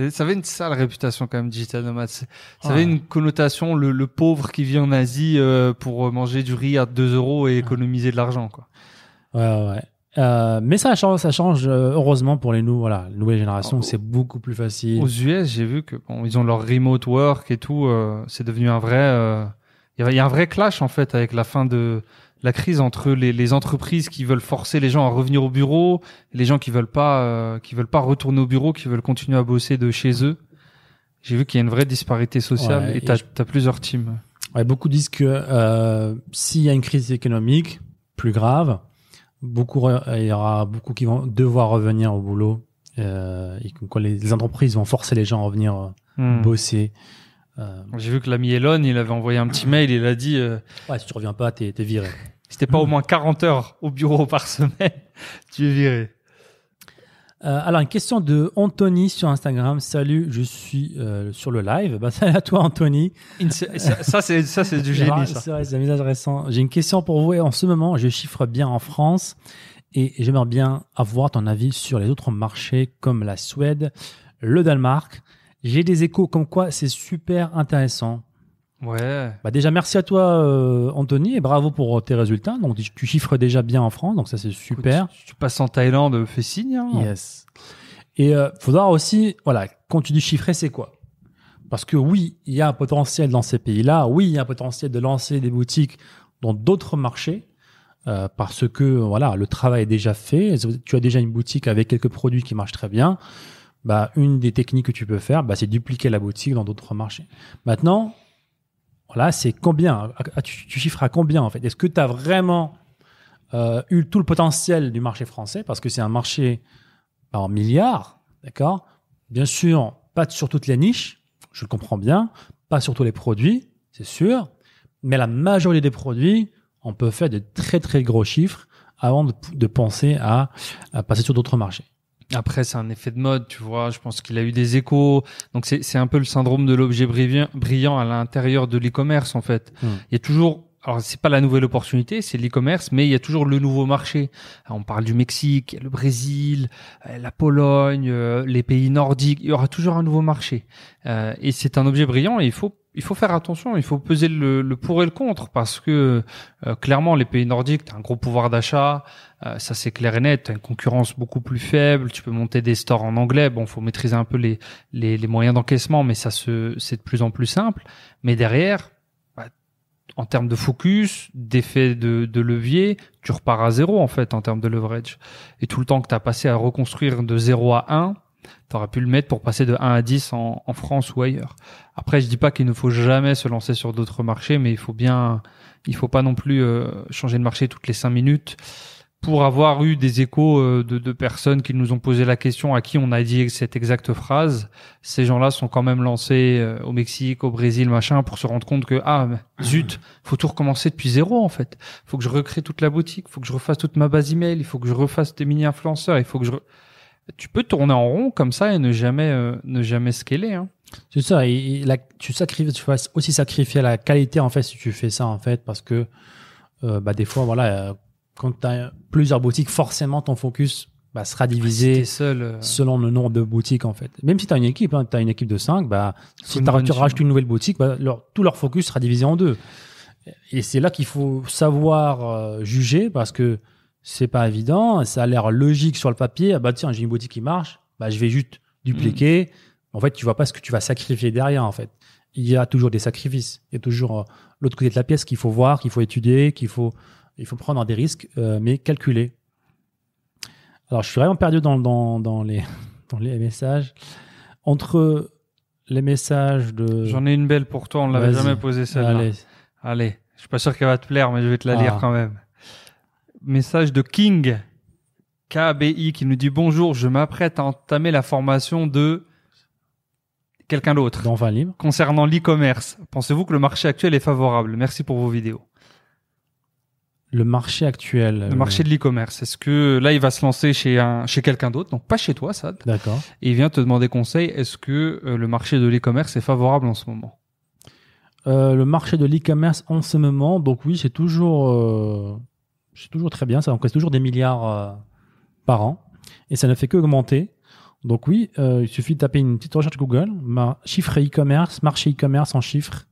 Ça avait une sale réputation quand même, Digital Nomad. C'est- Ça avait une connotation, le, le pauvre qui vit en Asie euh, pour manger du riz à 2 euros et économiser de l'argent. quoi. ouais, ouais. Euh, mais ça change, ça change euh, heureusement pour les voilà, les nouvelles générations, Oh. c'est beaucoup plus facile. Aux US, j'ai vu que bon, ils ont leur remote work et tout. euh, c'est devenu un vrai. euh, Il y a- il y, a un vrai clash en fait avec la fin de la crise entre les, les entreprises qui veulent forcer les gens à revenir au bureau, et les gens qui veulent pas, euh, qui veulent pas retourner au bureau, qui veulent continuer à bosser de chez eux. J'ai vu qu'il y a une vraie disparité sociale Ouais, et t'as je- plusieurs teams. Ouais, beaucoup disent que euh, s'il y a une crise économique plus grave, beaucoup il y aura beaucoup qui vont devoir revenir au boulot. Euh, et quoi, les, entreprises vont forcer les gens à revenir euh, Hmm. bosser. Euh, J'ai vu que l'ami Elon, il avait envoyé un petit mail, il a dit euh, ouais, si tu reviens pas, t'es, t'es viré. si t'es pas au moins 40 heures au bureau par semaine, tu es viré. Euh, alors, une question de Anthony sur Instagram. Salut, je suis euh, sur le live. Bah, salut à toi, Anthony. Ça, ça, c'est ça c'est du génie ça. C'est c'est récent. J'ai une question pour vous. En ce moment, je chiffre bien en France et j'aimerais bien avoir ton avis sur les autres marchés comme la Suède, le Danemark. J'ai des échos comme quoi c'est super intéressant. Ouais. Bah déjà, merci à toi, euh, Anthony, et bravo pour tes résultats. Donc, tu tu chiffres déjà bien en France, donc ça c'est super. Écoute, tu, tu passes en Thaïlande, fais signe. Hein. Yes. Et euh, faudra aussi, voilà, quand tu dis chiffrer, c'est quoi? Parce que oui, il y a un potentiel dans ces pays-là. Oui, il y a un potentiel de lancer des boutiques dans d'autres marchés. euh, parce que voilà, le travail est déjà fait. Tu as déjà une boutique avec quelques produits qui marchent très bien? bah, une des techniques que tu peux faire, bah, c'est dupliquer la boutique dans d'autres marchés. Maintenant, voilà, c'est combien tu, chiffres à combien en fait? Est-ce que tu as vraiment euh, eu tout le potentiel du marché français? Parce que c'est un marché en milliards, d'accord? Bien sûr, pas sur toutes les niches, je le comprends bien, pas sur tous les produits, c'est sûr, mais la majorité des produits, on peut faire de très très gros chiffres avant de, penser à passer sur d'autres marchés. Après, c'est un effet de mode, tu vois. Je pense qu'il a eu des échos. Donc, c'est c'est un peu le syndrome de l'objet brillant, à l'intérieur de l'e-commerce, en fait. Hmm. Il y a toujours. Alors, c'est pas la nouvelle opportunité, c'est l'e-commerce, mais il y a toujours le nouveau marché. Alors, on parle du Mexique, le Brésil, euh, la Pologne, euh, les pays nordiques. Il y aura toujours un nouveau marché. Euh, et c'est un objet brillant et il faut il faut faire attention, il faut peser le, le pour et le contre parce que euh, clairement les pays nordiques, tu as un gros pouvoir d'achat, euh, ça c'est clair et net, as une concurrence beaucoup plus faible, tu peux monter des stores en anglais, bon, faut maîtriser un peu les les, les moyens d'encaissement mais ça se c'est de plus en plus simple, mais derrière bah, en termes de focus, d'effet de, de levier, tu repars à zéro en fait en termes de leverage. Et tout le temps que tu as passé à reconstruire de 0 à 1, tu aurais pu le mettre pour passer de 1 à 10 en, en France ou ailleurs. Après, je dis pas qu'il ne faut jamais se lancer sur d'autres marchés, mais il faut bien, il faut pas non plus euh, changer de marché toutes les 5 minutes pour avoir eu des échos euh, de, de personnes qui nous ont posé la question à qui on a dit cette exacte phrase. Ces gens-là sont quand même lancés euh, au Mexique, au Brésil, machin, pour se rendre compte que ah zut, faut tout recommencer depuis zéro en fait. Faut que je recrée toute la boutique, faut que je refasse toute ma base email, il faut que je refasse des mini influenceurs, il faut que je tu peux tourner en rond comme ça et ne jamais euh, ne jamais scaler hein. C'est ça, et, et la- tu sacrifies, tu vas aussi sacrifier la qualité en fait si tu fais ça en fait, parce que euh, bah, des fois, voilà, quand tu as plusieurs boutiques, forcément ton focus bah, sera Si divisé seul euh, selon le nombre de boutiques en fait. Même si tu as une équipe, hein, tu as une équipe de 5, bah, si tu rajoutes une nouvelle boutique, bah, leur- tout leur focus sera divisé en deux. Et c'est là qu'il faut savoir euh, juger parce que c'est pas évident, ça a l'air logique sur le papier. Ah bah tiens, j'ai une boutique qui marche, bah je vais juste dupliquer. En fait, tu vois pas ce que tu vas sacrifier derrière en fait. Il y a toujours des sacrifices. Il y a toujours euh, l'autre côté de la pièce qu'il faut voir, qu'il faut étudier, qu'il faut il faut prendre des risques, euh, mais calculer. Alors, je suis vraiment perdu dans, dans, dans, les, dans les messages. Entre les messages de. J'en ai une belle pour toi, on l'avait jamais posée celle-là. Allez. Allez, je suis pas sûr qu'elle va te plaire, mais je vais te la Ah. lire quand même. Message de King KBI qui nous dit bonjour, je m'apprête à entamer la formation de quelqu'un d'autre Dans 20 livres. concernant l'e-commerce. Pensez-vous que le marché actuel est favorable? Merci pour vos vidéos. Le marché actuel. Le marché de l'e-commerce. Est-ce que là il va se lancer chez un chez quelqu'un d'autre, donc pas chez toi, Sad, D'accord. et il vient te demander conseil. Est-ce que euh, le marché de l'e-commerce est favorable en ce moment? Euh, le marché de l'e-commerce en ce moment, donc oui, c'est toujours, euh, c'est toujours très bien. Ça encaisse toujours des milliards euh, par an et ça ne fait que augmenter. Donc oui, euh, il suffit de taper une petite recherche Google, chiffre e-commerce, marché e-commerce en chiffres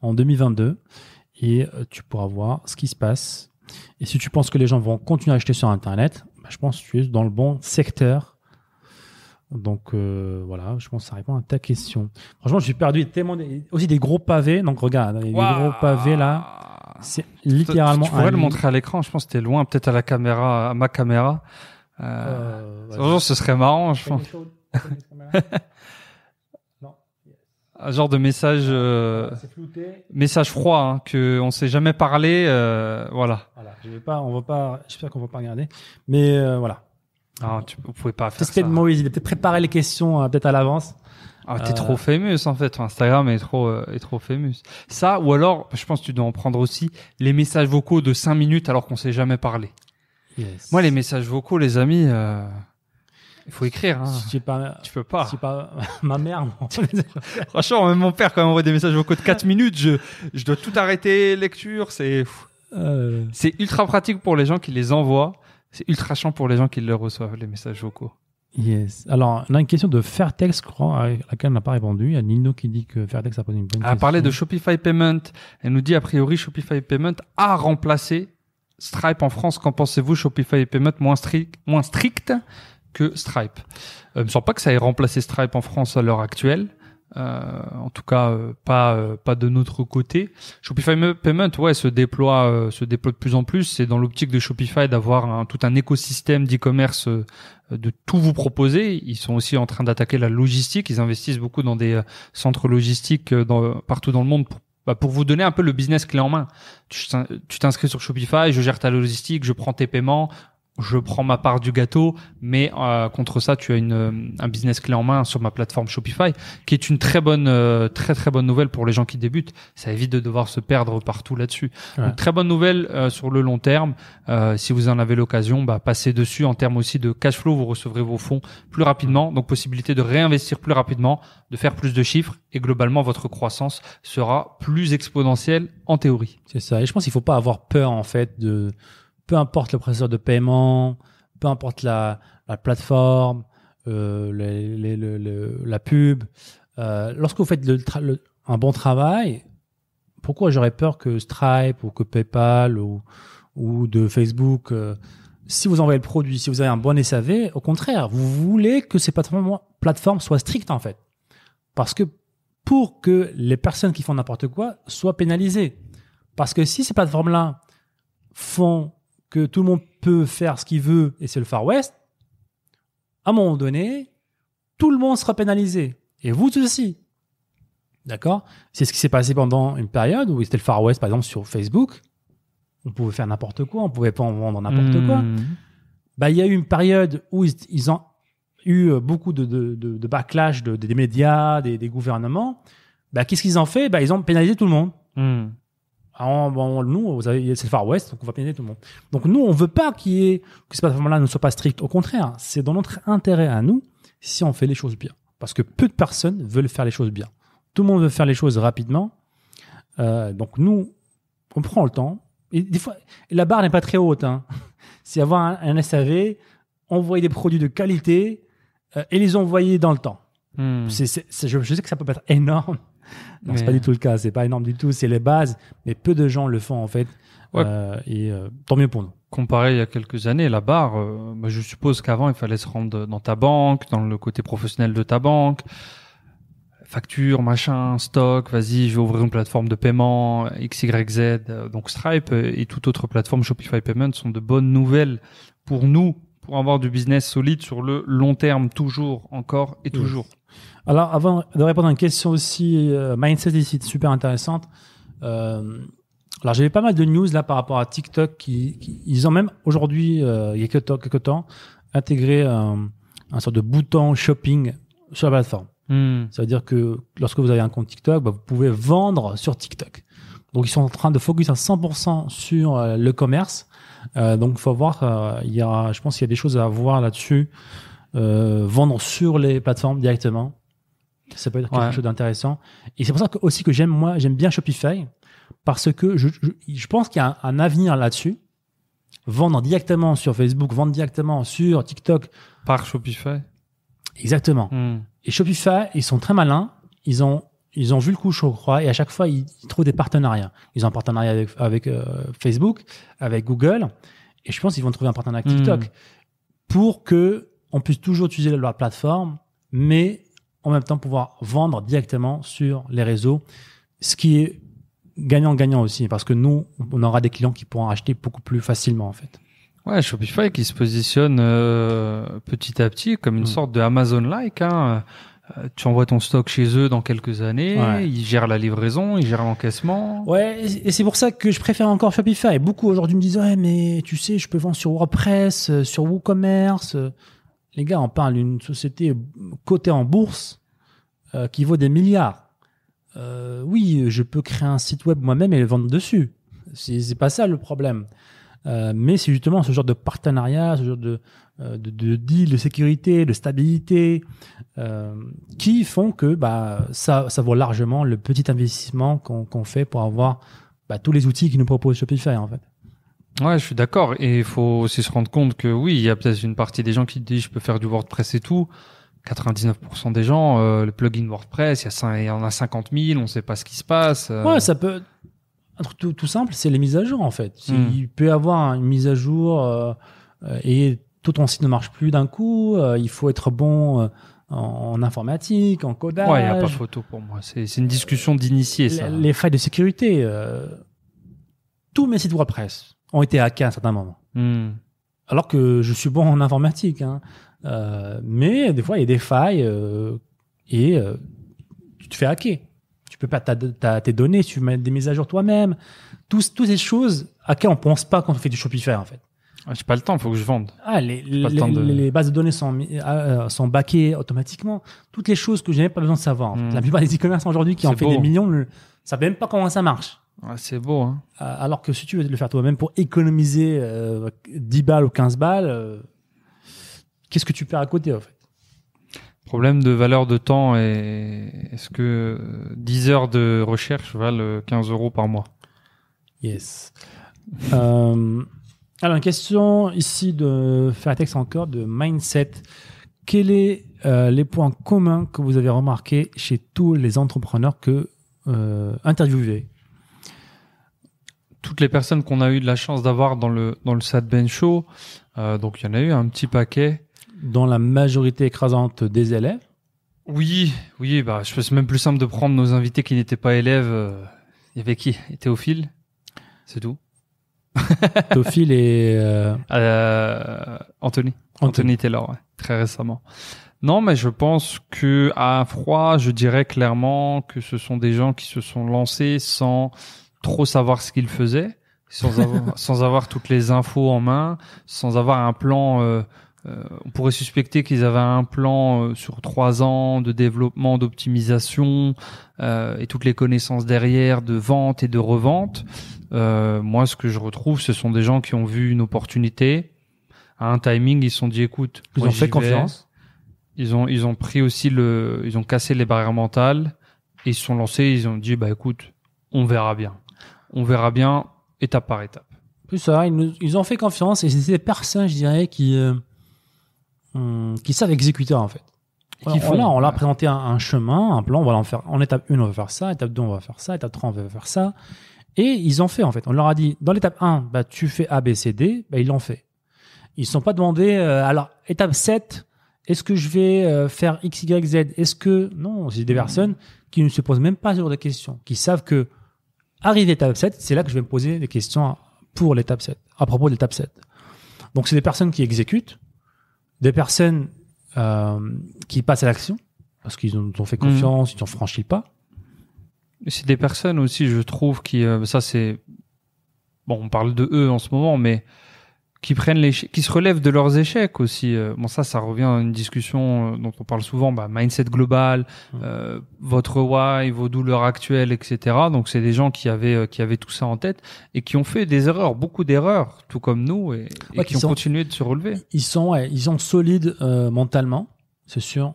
en 2022 et euh, tu pourras voir ce qui se passe. Et si tu penses que les gens vont continuer à acheter sur Internet, bah, je pense que tu es dans le bon secteur. Donc voilà, je pense que ça répond à ta question. Franchement, suis perdu. Tellement aussi des gros pavés. Donc regarde, a des gros pavés là. C'est littéralement. Tu pourrais un le montrer à l'écran. Je pense que t'es loin, peut-être à la caméra, à ma caméra. Euh, Euh, ce serait marrant, je pense. Non. Un genre de message, euh, flouté. message froid, hein, que on s'est jamais parlé. euh, voilà. Voilà. Je vais pas, on va pas. J'espère qu'on va pas regarder. Mais euh, voilà. Ah, tu, vous pouvez pas faire C'était ça. de Moïse. Il a peut-être préparé les questions euh, peut-être à l'avance. Ah, t'es Euh, trop famous en fait. Instagram est trop, euh, est trop famous. Ça, ou alors, je pense que tu dois en prendre aussi les messages vocaux de 5 minutes alors qu'on s'est jamais parlé. Yes. Moi, les messages vocaux, les amis, euh, il faut écrire. Hein. C'est pas. Tu peux pas. Ma mère. Franchement, même mon père, quand il m'envoie des messages vocaux de 4 minutes, je, je dois tout arrêter, lecture, c'est, Euh, c'est ultra pratique pour les gens qui les envoient. C'est ultra chiant pour les gens qui les reçoivent, les messages vocaux. Yes. Alors, on a une question de Fairtex, je crois, à laquelle on n'a pas répondu. Il y a Nino qui dit que Fairtex a posé une bonne Elle a question. parlé de Shopify Payment. Elle nous dit, a priori, Shopify Payment a remplacé Stripe en France. Qu'en pensez-vous, Shopify Payment moins strict, moins strict que Stripe? Euh, il me semble pas que ça ait remplacé Stripe en France à l'heure actuelle. Euh, en tout cas, euh, pas euh, pas de notre côté. Shopify Me- Payment, ouais, se déploie euh, se déploie de plus en plus. C'est dans l'optique de Shopify d'avoir un- tout un écosystème d'e-commerce, euh, de tout vous proposer. Ils sont aussi en train d'attaquer la logistique. Ils investissent beaucoup dans des euh, centres logistiques dans, partout dans le monde pour, bah, pour vous donner un peu le business clé en main. Tu t'inscris sur Shopify, je gère ta logistique, je prends tes paiements, je prends ma part du gâteau, mais euh, contre ça, tu as une, euh, un business clé en main sur ma plateforme Shopify, qui est une très bonne, euh, très très bonne nouvelle pour les gens qui débutent. Ça évite de devoir se perdre partout là-dessus. Ouais. Donc très bonne nouvelle euh, sur le long terme. Euh, si vous en avez l'occasion, bah, passez dessus en termes aussi de cash flow. Vous recevrez vos fonds plus rapidement, donc possibilité de réinvestir plus rapidement, de faire plus de chiffres, et globalement votre croissance sera plus exponentielle en théorie. C'est ça. Et je pense qu'il faut pas avoir peur en fait de peu importe le processeur de paiement, peu importe la, la plateforme, euh, la pub. Euh, lorsque vous faites un bon travail, pourquoi j'aurais peur que Stripe ou que PayPal ou, ou de Facebook, euh, si vous envoyez le produit, si vous avez un bon SAV, au contraire, vous voulez que ces plateformes soient strictes en fait. Parce que pour que les personnes qui font n'importe quoi soient pénalisées. Parce que si ces plateformes-là font que tout le monde peut faire ce qu'il veut et c'est le Far West, à un moment donné, tout le monde sera pénalisé. Et vous aussi. D'accord? C'est ce qui s'est passé pendant une période où c'était le Far West, par exemple, sur Facebook. On pouvait faire n'importe quoi, on pouvait pas en vendre n'importe quoi. Mmh. Bah, il y a eu une période où ils, ils ont eu euh, beaucoup de, de, de, de backlash de, des médias, des, des gouvernements. Bah, qu'est-ce qu'ils ont fait? Bah, Ils ont pénalisé tout le monde. Mmh. Alors, bon, nous, c'est le Far West, donc on va pénaliser tout le monde. Donc nous, on veut pas qu'il y ait, que ces plateformes-là ne soient pas strictes. Au contraire, c'est dans notre intérêt à nous si on fait les choses bien. Parce que peu de personnes veulent faire les choses bien. Tout le monde veut faire les choses rapidement. Euh, donc nous, on prend le temps. Et des fois, la barre n'est pas très haute. Hein. C'est avoir un, un SAV, envoyer des produits de qualité euh, et les envoyer dans le temps. Mmh. C'est- je, je sais que ça peut être énorme. Non, c'est pas du tout le cas. C'est pas énorme du tout. C'est les bases, mais peu de gens le font en fait. Ouais. Euh, et euh, tant mieux pour nous. comparé il y a quelques années, la barre, euh, bah, je suppose qu'avant, il fallait se rendre dans ta banque, dans le côté professionnel de ta banque, facture, machin, stock, vas-y, je vais ouvrir une plateforme de paiement, XYZ, donc Stripe et toute autre plateforme Shopify Payment sont de bonnes nouvelles pour nous, pour avoir du business solide sur le long terme, toujours, encore et toujours. Alors, avant de répondre à une question aussi, euh, mindset ici, super intéressante. Euh, alors, j'avais pas mal de news là par rapport à TikTok. Qui, qui- ils ont même aujourd'hui, euh, il y a quelques temps, quelques temps intégré un, un sorte de bouton shopping sur la plateforme. Hmm. Ça veut dire que lorsque vous avez un compte TikTok, bah, vous pouvez vendre sur TikTok. Donc ils sont en train de focus à 100% sur euh, le commerce. Euh, donc faut voir, il y a, je pense qu'il y a des choses à voir là-dessus. Euh, vendre sur les plateformes directement, ça peut être quelque Ouais. chose d'intéressant. Et c'est pour ça que, aussi que j'aime moi, j'aime bien Shopify parce que je, je, je pense qu'il y a un, un avenir là-dessus. Vendre directement sur Facebook, vendre directement sur TikTok, Par Shopify. exactement. Hmm. Et Shopify, ils sont très malins. Ils ont, ils ont vu le coup, je crois, et à chaque fois, ils, ils trouvent des partenariats. Ils ont un partenariat avec, avec euh, Facebook, avec Google, et je pense qu'ils vont trouver un partenariat avec TikTok Hmm. pour que on puisse toujours utiliser leur plateforme, mais en même temps pouvoir vendre directement sur les réseaux, ce qui est gagnant-gagnant aussi, parce que nous, on aura des clients qui pourront acheter beaucoup plus facilement, en fait. Ouais, Shopify qui se positionne euh, petit à petit comme une Mm. sorte de Amazon-like. Hein. Euh, tu envoies ton stock chez eux dans quelques années, Ouais. ils gèrent la livraison, ils gèrent l'encaissement. Ouais, et et c'est pour ça que je préfère encore Shopify. Beaucoup aujourd'hui me disent ouais, mais tu sais, je peux vendre sur WordPress, euh, sur WooCommerce. Les gars, on parle d'une société cotée en bourse euh, qui vaut des milliards. Euh, oui, je peux créer un site web moi-même et le vendre dessus. C'est pas ça le problème. Euh, mais c'est justement ce genre de partenariat, ce genre de, euh, de, de deal de sécurité, de stabilité, qui font que bah, ça, ça vaut largement le petit investissement qu'on qu'on fait pour avoir bah, tous les outils qui nous propose Shopify en fait. Ouais, je suis d'accord. Et il faut aussi se rendre compte que oui, il y a peut-être une partie des gens qui disent je peux faire du WordPress et tout. 99% des gens, euh, le plugin WordPress, il y, a cin- il y en a 50 000, on sait pas ce qui se passe. euh. Ouais, ça peut. Un truc tout, tout simple, c'est les mises à jour en fait. Hmm. Il peut y avoir une mise à jour euh, et tout ton site ne marche plus d'un coup. euh, il faut être bon euh, en, informatique, en codage. Ouais, il n'y a pas photo pour moi. C'est c'est une discussion d'initié, ça. les, les failles de sécurité. euh, tous mes sites WordPress ont été hackés à un certain moment. Hmm. Alors que je suis bon en informatique. Hein. Euh, mais des fois, il y a des failles euh, et euh, tu te fais hacker. Tu peux pas, t'as, tes données, tu mets des mises à jour toi-même. Tous, toutes ces choses à qui on pense pas quand on fait du Shopify, en fait. Ah, J'ai pas le temps, il faut que je vende. Ah, les, les, de- bases de données sont, sont backées automatiquement. Toutes les choses que je n'avais pas besoin de savoir. en fait. Mm. La plupart des e-commerce aujourd'hui qui en fait beau. des millions ne savent même pas comment ça marche. Ouais, c'est beau, hein. Euh, Alors que si tu veux le faire toi-même pour économiser euh, 10 balles ou 15 balles, euh, qu'est-ce que tu perds à côté en fait? Problème de valeur de temps et est-ce que euh, 10 heures de recherche valent euh, 15 euros par mois? Yes. Euh, alors, une question ici de faire un texte encore de mindset. Quels est euh, les points communs que vous avez remarqués chez tous les entrepreneurs que euh, interviewés? Toutes les personnes qu'on a eu de la chance d'avoir dans le dans le Sad Ben Show, euh, donc il y en a eu un petit paquet. dans la majorité écrasante des élèves? Oui, oui, bah je c'est même plus simple de prendre nos invités qui n'étaient pas élèves. euh, Il y avait qui? Théophile, c'est tout. Théophile et euh, Euh, Anthony. Anthony Taylor, ouais, très récemment. Non, mais je pense que à froid, je dirais clairement que ce sont des gens qui se sont lancés sans trop savoir ce qu'ils faisaient, sans avoir, sans avoir toutes les infos en main, sans avoir un plan. euh, euh, on pourrait suspecter qu'ils avaient un plan euh, sur trois ans de développement, d'optimisation euh, et toutes les connaissances derrière de vente et de revente. Euh, moi, ce que je retrouve, ce sont des gens qui ont vu une opportunité. À un timing, ils se sont dit, écoute, Ils moi, ont fait vais. confiance. Ils ont, ils ont pris aussi le, ils ont cassé les barrières mentales et ils se sont lancés. Ils ont dit, bah écoute, on verra bien, on verra bien étape par étape. Plus ça, ils, nous- ils ont fait confiance et c'est des personnes, je dirais, qui, euh, hum, qui savent exécuter en fait. Voilà, on, là, on leur a ouais. présenté un, un chemin, un plan. Voilà, on va faire, en étape 1, on va faire ça. Étape 2, on va faire ça. Étape 3, on va faire ça. Et ils ont fait, en fait. On leur a dit, dans l'étape 1, bah, tu fais A, B, C, D. Bah, ils l'ont fait. Ils ne sont pas demandés, euh, alors, étape 7, est-ce que je vais euh, faire X, Y, Z? Est-ce que. Non, c'est des personnes qui ne se posent même pas ce genre de questions, qui savent que, arrivé à l'étape 7, c'est là que je vais me poser des questions pour l'étape 7, à propos de l'étape 7. Donc, c'est des personnes qui exécutent, des personnes euh, qui passent à l'action, parce qu'ils ont, ont fait confiance, ils ont franchi le pas. C'est des personnes aussi, je trouve, qui, euh, ça c'est, bon, on parle de eux en ce moment, mais qui prennent les, qui se relèvent de leurs échecs aussi. Euh, Bon, ça, ça revient à une discussion euh, dont on parle souvent, bah, mindset global, Mm. euh, votre why, vos douleurs actuelles, etc. Donc, c'est des gens qui avaient, euh, qui avaient tout ça en tête et qui ont fait des erreurs, beaucoup d'erreurs, tout comme nous, et, Ouais, qui qui ont sont- continué de se relever. Ils sont, ouais, ils sont solides euh, mentalement, c'est sûr.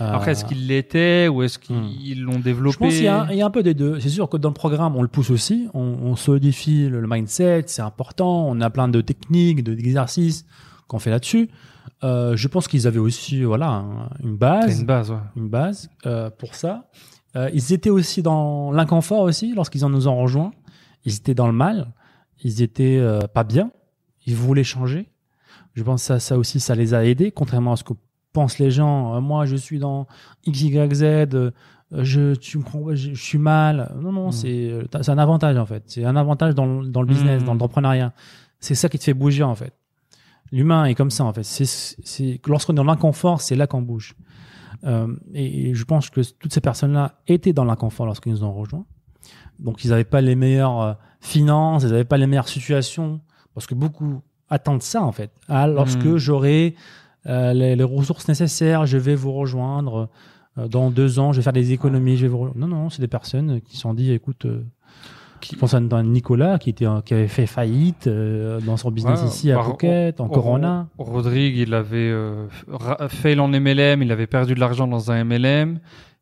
Euh, Après, est-ce qu'ils l'étaient ou est-ce Hmm. qu'ils l'ont développé Je pense qu'il y, a il y a un peu des deux. C'est sûr que dans le programme, on le pousse aussi. On, on solidifie le, le mindset, c'est important. On a plein de techniques, de- d'exercices qu'on fait là-dessus. Euh, je pense qu'ils avaient aussi voilà un- une base, une base, ouais. une base euh, pour ça. Euh, ils étaient aussi dans l'inconfort aussi lorsqu'ils en nous ont rejoint. Ils étaient dans le mal. Ils étaient euh, pas bien. Ils voulaient changer. Je pense que ça, ça aussi, ça les a aidés, contrairement à ce que pensent les gens. Euh, moi, je suis dans X, Y, Z. euh, je, tu me prends, je, je suis mal. Non, non, Mm. c'est, euh, c'est un avantage en fait. C'est un avantage dans, le- dans le business, Mm. dans l'entrepreneuriat. C'est ça qui te fait bouger en fait. L'humain est comme ça en fait. C'est, c'est lorsqu'on est dans l'inconfort, c'est là qu'on bouge. Euh, et, et je pense que toutes ces personnes-là étaient dans l'inconfort lorsqu'ils nous ont rejoints. Donc ils n'avaient pas les meilleures euh, finances, ils n'avaient pas les meilleures situations, parce que beaucoup attendent ça en fait. Ah, lorsque Mm. j'aurai les, les ressources nécessaires, je vais vous rejoindre. Euh, dans deux ans, je vais faire des économies. Je vais vous rejoindre. Non, non, c'est des personnes qui se sont dit, écoute, euh, qui pense à Nicolas qui était qui avait fait faillite euh, dans son business Ouais, ici à Phuket, en Ro- Corona. Rodrigue, il avait euh, fail en MLM, il avait perdu de l'argent dans un MLM.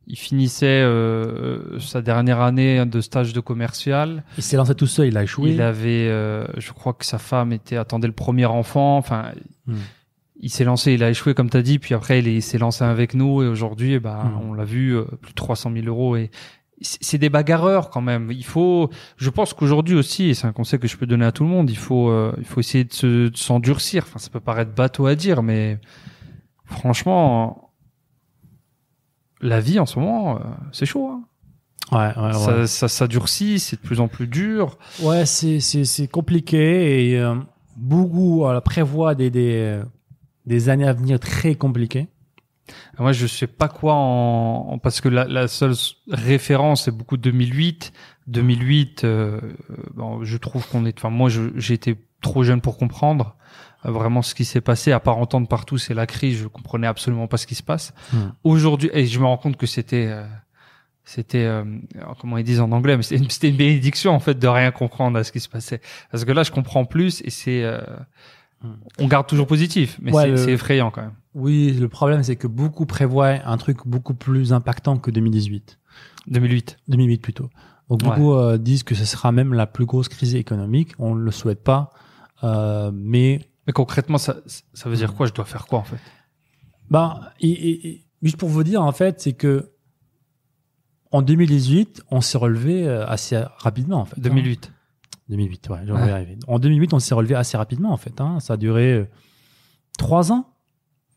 Il finissait euh, sa dernière année de stage de commercial. Il s'est lancé tout seul, il a échoué. Il avait, euh, je crois que sa femme était attendait le premier enfant. Enfin, Hmm. Il s'est lancé, il a échoué comme tu as dit. Puis après, il est- il s'est lancé avec nous et aujourd'hui, Hmm. on l'a vu, euh, plus de 300 000 euros. Et c'est des bagarreurs quand même. Il faut, je pense qu'aujourd'hui aussi, et c'est un conseil que je peux donner à tout le monde, il faut, euh, il faut essayer de se- s'endurcir. Enfin, ça peut paraître bateau à dire, mais franchement, la vie en ce moment, euh, c'est chaud. Hein. Ouais, ouais, ouais. Ça, ça, ça durcit, c'est de plus en plus dur. Ouais, c'est compliqué et euh, beaucoup voilà, prévoient des des des années à venir très compliquées. Moi, je sais pas quoi en, en- parce que la, la seule référence c'est beaucoup 2008. 2008, euh, bon, je trouve qu'on est. Enfin, moi, j'ai été trop jeune pour comprendre euh, vraiment ce qui s'est passé. À part entendre partout, c'est la crise. Je comprenais absolument pas ce qui se passe. Hmm. Aujourd'hui, et je me rends compte que c'était, euh, c'était, euh, comment ils disent en anglais, mais c'était une, une bénédiction en fait de rien comprendre à ce qui se passait. Parce que là, je comprends plus et c'est, euh. On garde toujours positif, mais Ouais, c'est, le- effrayant quand même. Oui, le problème c'est que beaucoup prévoient un truc beaucoup plus impactant que 2018. 2008. 2008 plutôt. Donc Ouais. beaucoup euh, disent que ce sera même la plus grosse crise économique. On ne le souhaite pas, euh, mais Mais concrètement, ça, ça veut dire quoi? Je dois faire quoi en fait? Ben, et, et- et juste pour vous dire en fait, c'est que en 2018, on s'est relevé euh, assez rapidement en fait. hein. 2008. 2008, ouais, je vais Ouais. y arriver. En 2008, on s'est relevé assez rapidement en fait. Hein. Ça a duré euh, trois ans.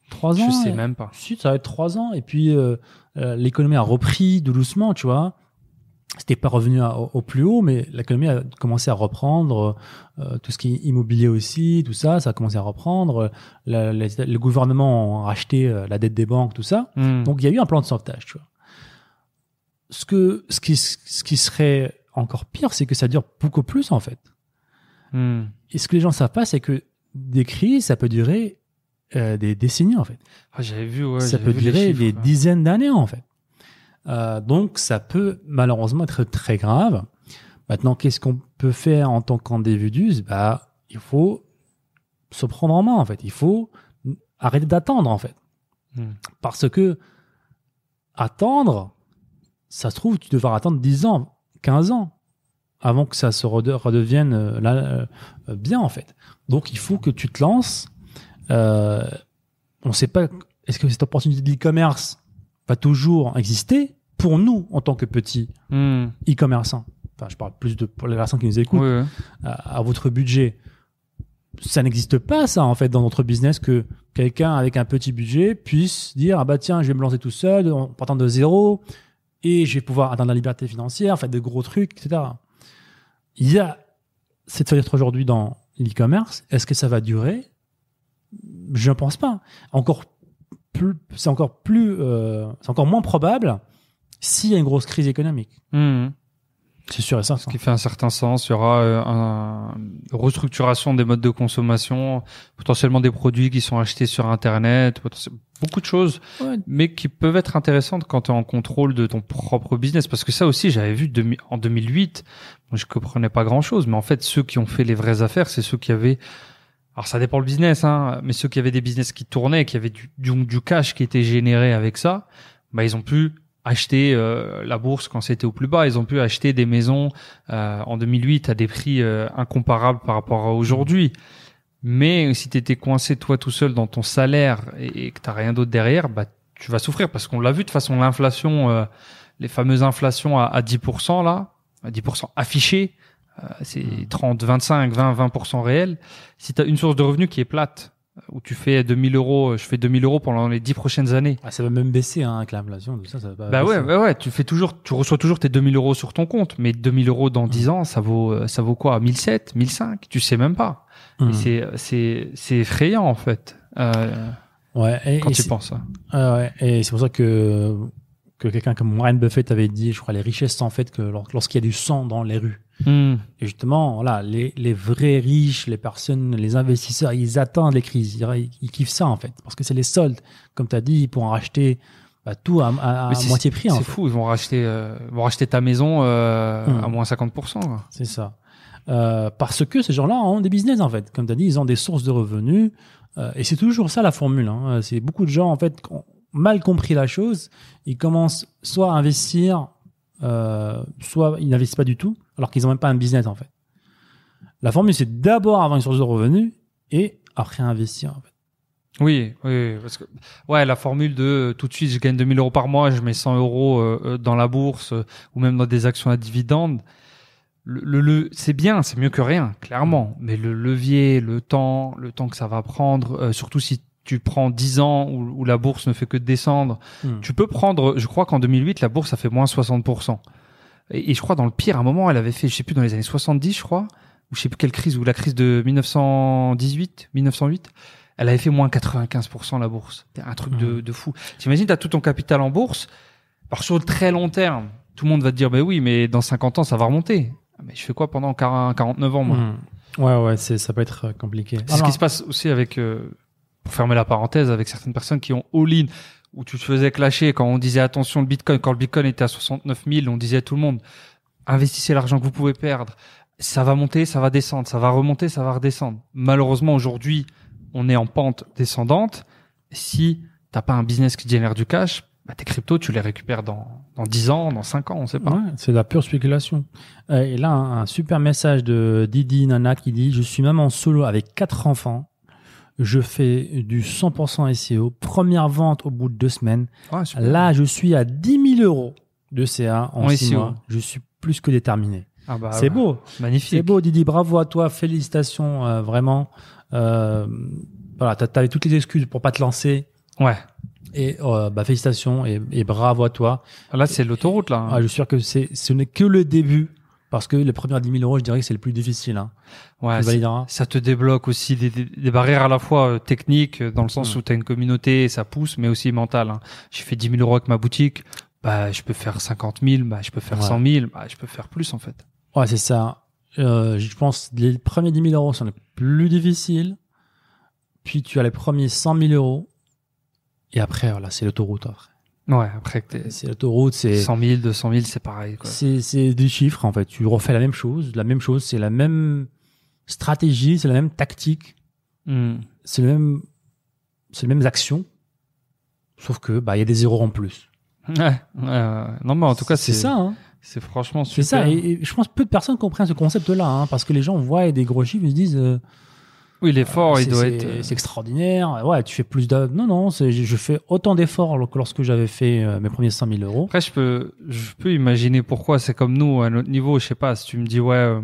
Trois ans. Je sais et- même pas. Si, ça va être trois ans. Et puis, euh, euh, l'économie a repris doucement, tu vois. C'était pas revenu à- au, au plus haut, mais l'économie a commencé à reprendre. euh, tout ce qui est immobilier aussi, tout ça, ça a commencé à reprendre. La- le gouvernement a racheté la dette des banques, tout ça. Hmm. Donc, il y a eu un plan de sauvetage, tu vois. Ce, que, ce, qui, ce qui serait encore pire, c'est que ça dure beaucoup plus, en fait. Hmm. Et ce que les gens savent pas, c'est que des crises, ça peut durer euh, des décennies, en fait. Ah, j'avais vu, ouais. ça peut vu durer chiffres, des dizaines d'années en fait. Euh, donc ça peut malheureusement être très grave. Maintenant, qu'est-ce qu'on peut faire en tant qu'individu? Bah, il faut se prendre en main en fait. Il faut arrêter d'attendre en fait, Hmm. parce que attendre, ça se trouve, tu devras attendre 10 ans, 15 ans avant que ça se rede- redevienne euh, là, euh, euh, bien en fait. Donc il faut que tu te lances. Euh, on ne sait pas est-ce que cette opportunité de l'e-commerce va toujours exister pour nous en tant que petits Hmm. e-commerçants. Enfin, je parle plus de pour les personnes qui nous écoutent à, à votre budget. Ça n'existe pas, ça, en fait, dans notre business, que quelqu'un avec un petit budget puisse dire, ah bah tiens, je vais me lancer tout seul, en partant de zéro, et je vais pouvoir atteindre la liberté financière, faire de gros trucs, etc. Il y a cette fenêtre aujourd'hui dans l'e-commerce. Est-ce que ça va durer? Je ne pense pas. Encore plus, c'est encore plus, euh, c'est encore moins probable s'il y a une grosse crise économique. Hmm. C'est sûr et certain. Ce qui fait un certain sens. Il y aura euh, un- une restructuration des modes de consommation, potentiellement des produits qui sont achetés sur Internet, beaucoup de choses, Ouais. mais qui peuvent être intéressantes quand tu es en contrôle de ton propre business. Parce que ça aussi, j'avais vu en 2008, moi, je comprenais pas grand-chose, mais en fait, ceux qui ont fait les vraies affaires, c'est ceux qui avaient... Alors ça dépend le business, hein, mais ceux qui avaient des business qui tournaient, qui avaient du, du, du cash qui était généré avec ça, bah, ils ont pu acheter euh, la bourse quand c'était au plus bas. Ils ont pu acheter des maisons euh, en 2008 à des prix euh, incomparables par rapport à aujourd'hui. Mais si tu étais coincé toi tout seul dans ton salaire et, et que t'as rien d'autre derrière, bah tu vas souffrir parce qu'on l'a vu de toute façon l'inflation, euh, les fameuses inflations à, à 10% là, à 10% affichées, euh, c'est 30, 25, 20, 20% réel. Si tu as une source de revenus qui est plate, où tu fais 2000 euros, je fais 2000 euros pendant les 10 prochaines années, Ah, ça va même baisser hein, avec l'inflation, tout ça, ça va pas bah ouais, baisser. ouais, ouais, tu fais toujours, tu reçois toujours tes 2000 euros sur ton compte, mais 2000 euros dans 10 ans, ça vaut, euh, ça vaut quoi? 1007, 1005 Tu sais même pas. Et c'est, c'est, c'est effrayant en fait euh, Ouais, et, quand et tu penses. ah ouais, et c'est pour ça que, que quelqu'un comme Warren Buffett avait dit, je crois, les richesses sont faites que lors- lorsqu'il y a du sang dans les rues. Hmm. Et justement, voilà, les, les vrais riches, les personnes, les investisseurs, ils attendent les crises. Ils, ils kiffent ça, en fait. Parce que c'est les soldes. Comme tu as dit, ils pourront racheter bah, tout à, moitié prix, C'est fou, ils vont racheter, euh, vont racheter ta maison euh, Hmm. à moins 50%. quoi. C'est ça. Euh, parce que ces gens-là ont des business, en fait. Comme tu as dit, ils ont des sources de revenus. Et c'est toujours ça, la formule. Hein. C'est beaucoup de gens, en fait, ont mal compris la chose. Ils commencent soit à investir, soit ils n'investissent pas du tout, alors qu'ils n'ont même pas un business, en fait. La formule, c'est d'abord avoir une source de revenus et après investir, en fait. Oui, oui, parce que ouais, la formule de euh, tout de suite, je gagne 2000 euros par mois, je mets 100 euros euh, euh, dans la bourse euh, ou même dans des actions à dividendes. Le, le, le- c'est bien, c'est mieux que rien, clairement. Mais le levier, le temps, le temps que ça va prendre, surtout si tu prends 10 ans où, où la bourse ne fait que descendre, Hmm. tu peux prendre, je crois qu'en 2008, la bourse a fait moins 60%. Et, et je crois dans le pire, à un moment, elle avait fait, je sais plus, dans les années 70, je crois, ou je sais plus quelle crise, ou la crise de 1918, 1908, elle avait fait moins 95% la bourse. C'était un truc de, de fou. T'imagines, t'as tout ton capital en bourse. Alors sur le très long terme, tout le monde va te dire, bah oui, mais dans 50 ans, ça va remonter. Ah, Mais je fais quoi pendant 40 49 ans, moi? Hmm. Ouais, ouais, c'est, ça peut être euh, compliqué. C'est ce qui se passe aussi avec, euh, pour fermer la parenthèse, avec certaines personnes qui ont all-in, où tu te faisais clasher quand on disait attention le bitcoin, quand le bitcoin était à 69 000, on disait à tout le monde, investissez l'argent que vous pouvez perdre. Ça va monter, ça va descendre, ça va remonter, ça va redescendre. Malheureusement, aujourd'hui, on est en pente descendante. Si t'as pas un business qui génère du cash, bah, tes cryptos, tu les récupères dans, dans 10 ans, dans 5 ans, on sait pas. Ouais, c'est de la pure spéculation. Euh, et là, un super message de Didi Nana qui dit Je suis maman solo avec quatre enfants. Je fais du 100% SEO. Première vente au bout de deux semaines. Super. Là, je suis à 10 000 euros de CA en En six SEO. mois. Je suis plus que déterminé. Ah bah, c'est beau. Magnifique. C'est beau, Didi. Bravo à toi. Félicitations, euh, vraiment. Euh, voilà, t'avais toutes les excuses pour pas te lancer. Ouais. Et euh, bah, félicitations et, et bravo à toi. Là, c'est l'autoroute, là. Ah, je suis sûr que c'est, ce n'est que le début. Parce que les premières 10 000 euros, je dirais que c'est le plus difficile. Hein. ouais, ça te débloque aussi des, des, des barrières à la fois euh, techniques, euh, dans le sens Mm. où tu as une communauté et ça pousse, mais aussi mentale. Hein. J'ai fait 10 000 euros avec ma boutique, bah, je peux faire 50 000, bah, je peux faire Ouais. 100 000, bah, je peux faire plus en fait. Ouais, c'est ça. Euh, je pense que les premiers 10 000 euros sont les plus difficiles. Puis tu as les premiers 100 000 euros. Et après, voilà, c'est l'autoroute. après. Ouais, après que t'es C'est l'autoroute, c'est, 100 000, 200 000, c'est pareil. C'est, c'est des chiffres, en fait. Tu refais la même chose. La même chose, c'est la même stratégie, c'est la même tactique, Mm. c'est le même, c'est les mêmes actions. Sauf que, bah, il y a des zéros en plus. Ouais, non, mais en tout cas, c'est ça, hein. C'est franchement C'est super. ça. Et, et je pense que peu de personnes comprennent ce concept-là, hein, parce que les gens voient des gros chiffres, ils se disent, euh, Oui, l'effort, il c'est- doit être. euh, C'est extraordinaire. Ouais, tu fais plus de. Non, non, je fais autant d'efforts que lorsque j'avais fait euh, mes premiers 100 000 euros. Après, je peux, je peux imaginer pourquoi. C'est comme nous, à notre niveau, je sais pas, si tu me dis, ouais, euh,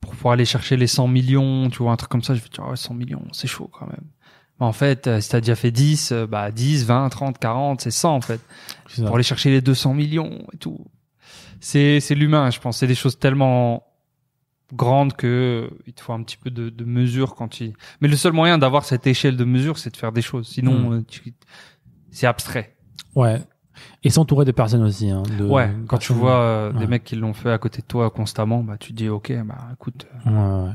pour pouvoir aller chercher les 100 millions, tu vois, un truc comme ça, je vais te dire, ouais, 100 millions, c'est chaud quand même. Mais en fait, euh, si t'as déjà fait 10, euh, bah, 10, 20, 30, 40, c'est 100, en fait. Pour aller chercher les 200 millions et tout. C'est l'humain, je pense. C'est des choses tellement grandes que il te faut un petit peu de, de mesure quand tu, mais le seul moyen d'avoir cette échelle de mesure, c'est de faire des choses. Sinon, Mm. euh, tu- c'est abstrait. Ouais. Et s'entourer de personnes aussi. Hein, de- Ouais, quand tu vois euh, des mecs qui l'ont fait à côté de toi constamment, bah tu te dis ok, bah écoute, euh, Ouais,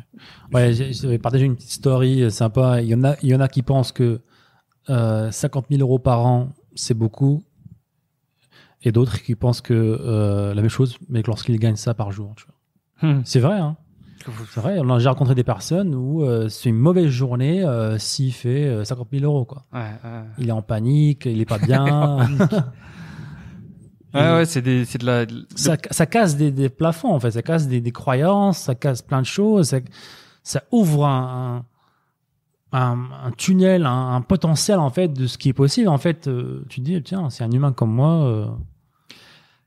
ouais. Ouais, j'avais partagé une petite story euh, sympa. Il y en a, il y en a qui pensent que euh, 50 000 euros par an, c'est beaucoup. Et d'autres qui pensent que la même chose, mais que lorsqu'ils gagnent ça par jour. tu vois. hmm. C'est vrai, hein. C'est vrai. On a déjà rencontré des personnes où euh, c'est une mauvaise journée euh, s'il fait euh, 50 000 euros. Quoi. ouais, ouais. Il est en panique, il est pas bien. Ouais, ouais, c'est de la, de- ça, ça casse des, des plafonds, en fait. Ça casse des, des croyances, ça casse plein de choses. Ça, ça ouvre un, un, un- un tunnel, un, un potentiel, en fait, de ce qui est possible. En fait, euh, tu te dis, tiens, c'est un humain comme moi.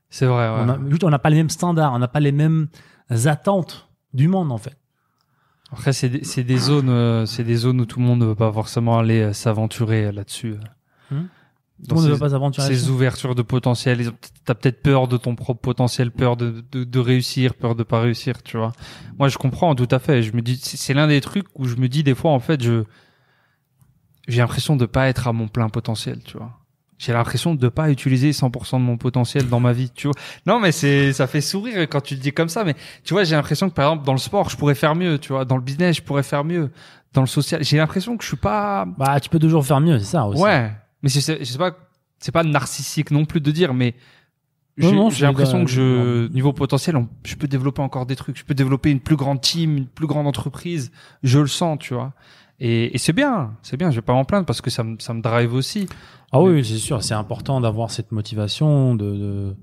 c'est vrai. Ouais. on n'a pas les mêmes standards, on n'a pas les mêmes attentes du monde, en fait. Après, c'est des, c'est des zones, euh, c'est des zones où tout le monde ne veut pas forcément aller euh, s'aventurer euh, là-dessus. Dans Tout le monde ne veut pas s'aventurer. ces ouvertures de potentiel, t'as peut-être peur de ton propre potentiel, peur de, de, de réussir, peur de pas réussir, tu vois. Moi, je comprends tout à fait. Je me dis, c'est c'est l'un des trucs où je me dis des fois, en fait, je j'ai l'impression de pas être à mon plein potentiel, tu vois. J'ai l'impression de pas utiliser 100% de mon potentiel dans ma vie, tu vois. Non, mais c'est, ça fait sourire quand tu le dis comme ça, mais tu vois, j'ai l'impression que par exemple, dans le sport, je pourrais faire mieux, tu vois. Dans le business, je pourrais faire mieux. Dans le social, j'ai l'impression que je suis pas, Bah, tu peux toujours faire mieux, c'est ça aussi. Ouais, mais c'est- c'est- je sais pas, c'est pas narcissique non plus de dire, mais Non, j'ai non, j'ai c'est l'impression que je, niveau potentiel, on- je peux développer encore des trucs. Je peux développer une plus grande team, une plus grande entreprise. Je le sens, tu vois. Et, et c'est bien, c'est bien. Je vais pas m'en plaindre parce que ça me, ça me drive aussi. Ah oui, c'est sûr, c'est important d'avoir cette motivation, de, de,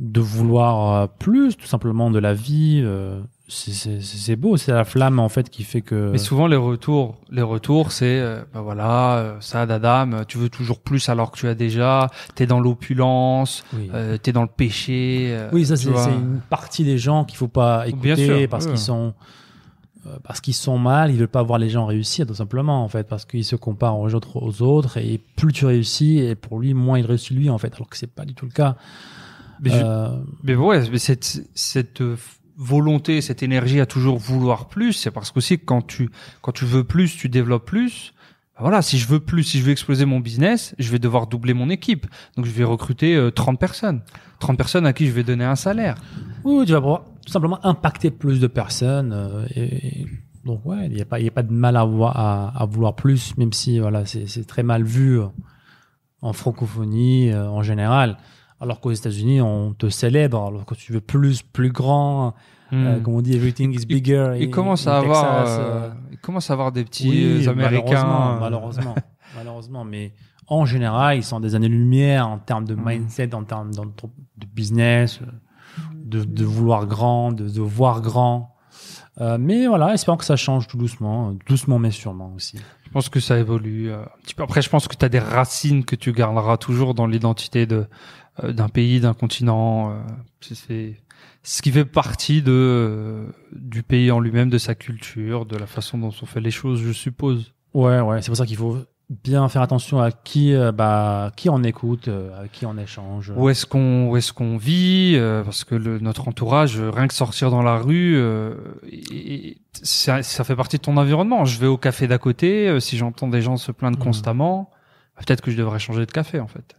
de vouloir euh, plus, tout simplement, de la vie. euh, c'est- beau, c'est la flamme, en fait, qui fait que... Mais souvent les retours, les retours, c'est, euh, bah voilà, ça, Dadam, tu veux toujours plus alors que tu as déjà. T'es dans l'opulence, Oui. euh, t'es dans le péché. euh, Oui, ça c'est une partie des gens qu'il faut pas écouter Bien sûr, parce qu'ils sont parce qu'ils sont mal, ils veulent pas voir les gens réussir tout simplement en fait parce qu'ils se comparent aux autres aux autres et plus tu réussis et pour lui moins il réussit lui en fait alors que c'est pas du tout le cas. Mais, je- Euh, mais ouais, mais cette, cette euh, volonté, cette énergie à toujours vouloir plus, c'est parce qu'aussi quand tu, quand tu veux plus, tu développes plus. Bah Voilà, si je veux plus, si je veux exploser mon business, je vais devoir doubler mon équipe. Donc je vais recruter euh, 30 personnes. 30 personnes à qui je vais donner un salaire. Oui, tu vas pouvoir tout simplement impacter plus de personnes. euh, et, et donc, ouais, il n'y a, pas- y a pas de mal à, voir, à, à vouloir plus, même si voilà, c'est très mal vu euh, en francophonie euh, en général. Alors qu'aux États-Unis, on te célèbre. Alors que tu veux plus, plus grand, euh, Hmm. comme on dit, everything is bigger. il commence à avoir, Texas, euh, il commence à avoir des petits oui, Américains. Malheureusement, malheureusement, malheureusement, mais en général, ils sont des années-lumière en termes de Mm. mindset, en termes de business, de, de vouloir grand, de, de voir grand. Euh, mais voilà, espérons que ça change tout doucement, doucement mais sûrement aussi. Je pense que ça évolue euh, un petit peu. Après, je pense que tu as des racines que tu garderas toujours dans l'identité de euh, d'un pays, d'un continent. euh, c'est- ce qui fait partie de du pays en lui-même, de sa culture, de la façon dont on fait les choses, je suppose. Ouais, ouais, c'est pour ça qu'il faut bien faire attention à qui, euh, bah, qui on écoute, euh, avec qui on échange. Où est-ce qu'on où est-ce qu'on vit euh, Parce que le, notre entourage, euh, rien que sortir dans la rue, euh, et- et ça, ça fait partie de ton environnement. Je vais au café d'à côté, euh, si j'entends des gens se plaindre Mhm. constamment, bah, peut-être que je devrais changer de café en fait.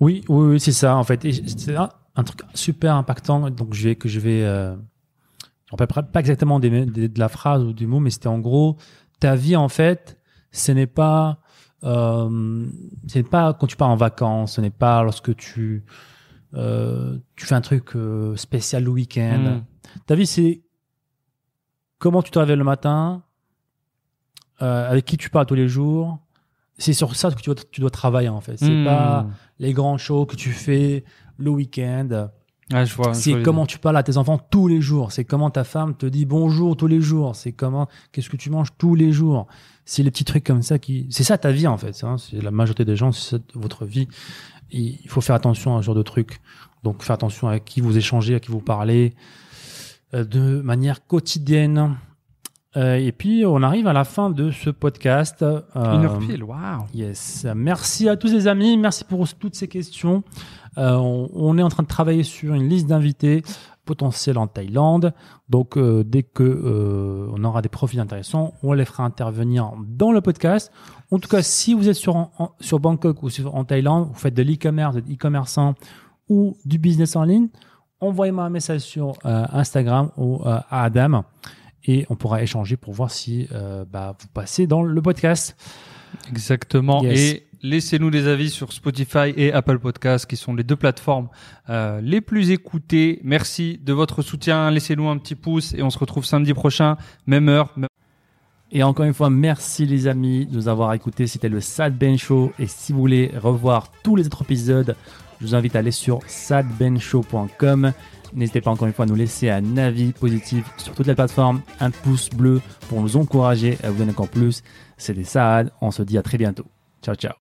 Oui, oui, oui, c'est ça en fait. C'est un, un truc super impactant. Donc je vais que je vais. Euh, me rappelle pas exactement des, des- de la phrase ou du mot, mais c'était en gros ta vie en fait. Ce n'est pas. Euh, ce n'est pas quand tu pars en vacances. Ce n'est pas lorsque tu euh, tu fais un truc euh, spécial le week-end. Mm. Ta vie c'est comment tu te réveilles le matin, euh, avec qui tu parles tous les jours. C'est sur ça que tu dois, tu dois travailler en fait. C'est Mm. pas les grands shows que tu fais le week-end. Ouais, je vois. C'est comment tu parles à tes enfants tous les jours. C'est comment ta femme te dit bonjour tous les jours. C'est comment, qu'est-ce que tu manges tous les jours. C'est les petits trucs comme ça qui, c'est ça ta vie en fait. hein. C'est la majorité des gens, c'est votre vie. Il faut faire attention à ce genre de trucs. Donc faire attention à qui vous échangez, à qui vous parlez, euh, de manière quotidienne. Euh, et puis on arrive à la fin de ce podcast. Euh, Une heure pile, waouh. Yes. Merci à tous les amis. Merci pour toutes ces questions. Euh, on, on est en train de travailler sur une liste d'invités potentiels en Thaïlande. Donc, euh, dès que euh, on aura des profils intéressants, on les fera intervenir dans le podcast. En tout cas, si vous êtes sur, en- sur Bangkok ou sur, en Thaïlande, vous faites de l'e-commerce, vous êtes e-commerçant ou du business en ligne, envoyez-moi un message sur euh, Instagram ou euh, à Adam et on pourra échanger pour voir si euh, bah, vous passez dans le podcast. Exactement. Yes. Et laissez-nous des avis sur Spotify et Apple Podcasts, qui sont les deux plateformes euh, les plus écoutées. Merci de votre soutien. Laissez-nous un petit pouce et on se retrouve samedi prochain, même heure. Et encore une fois, merci les amis de nous avoir écoutés. C'était le Sad Ben Show. Et si vous voulez revoir tous les autres épisodes, je vous invite à aller sur sadbenshow.com. N'hésitez pas encore une fois à nous laisser un avis positif sur toutes les plateformes, un pouce bleu pour nous encourager à vous donner encore plus. C'était Saad. On se dit à très bientôt. Ciao, ciao.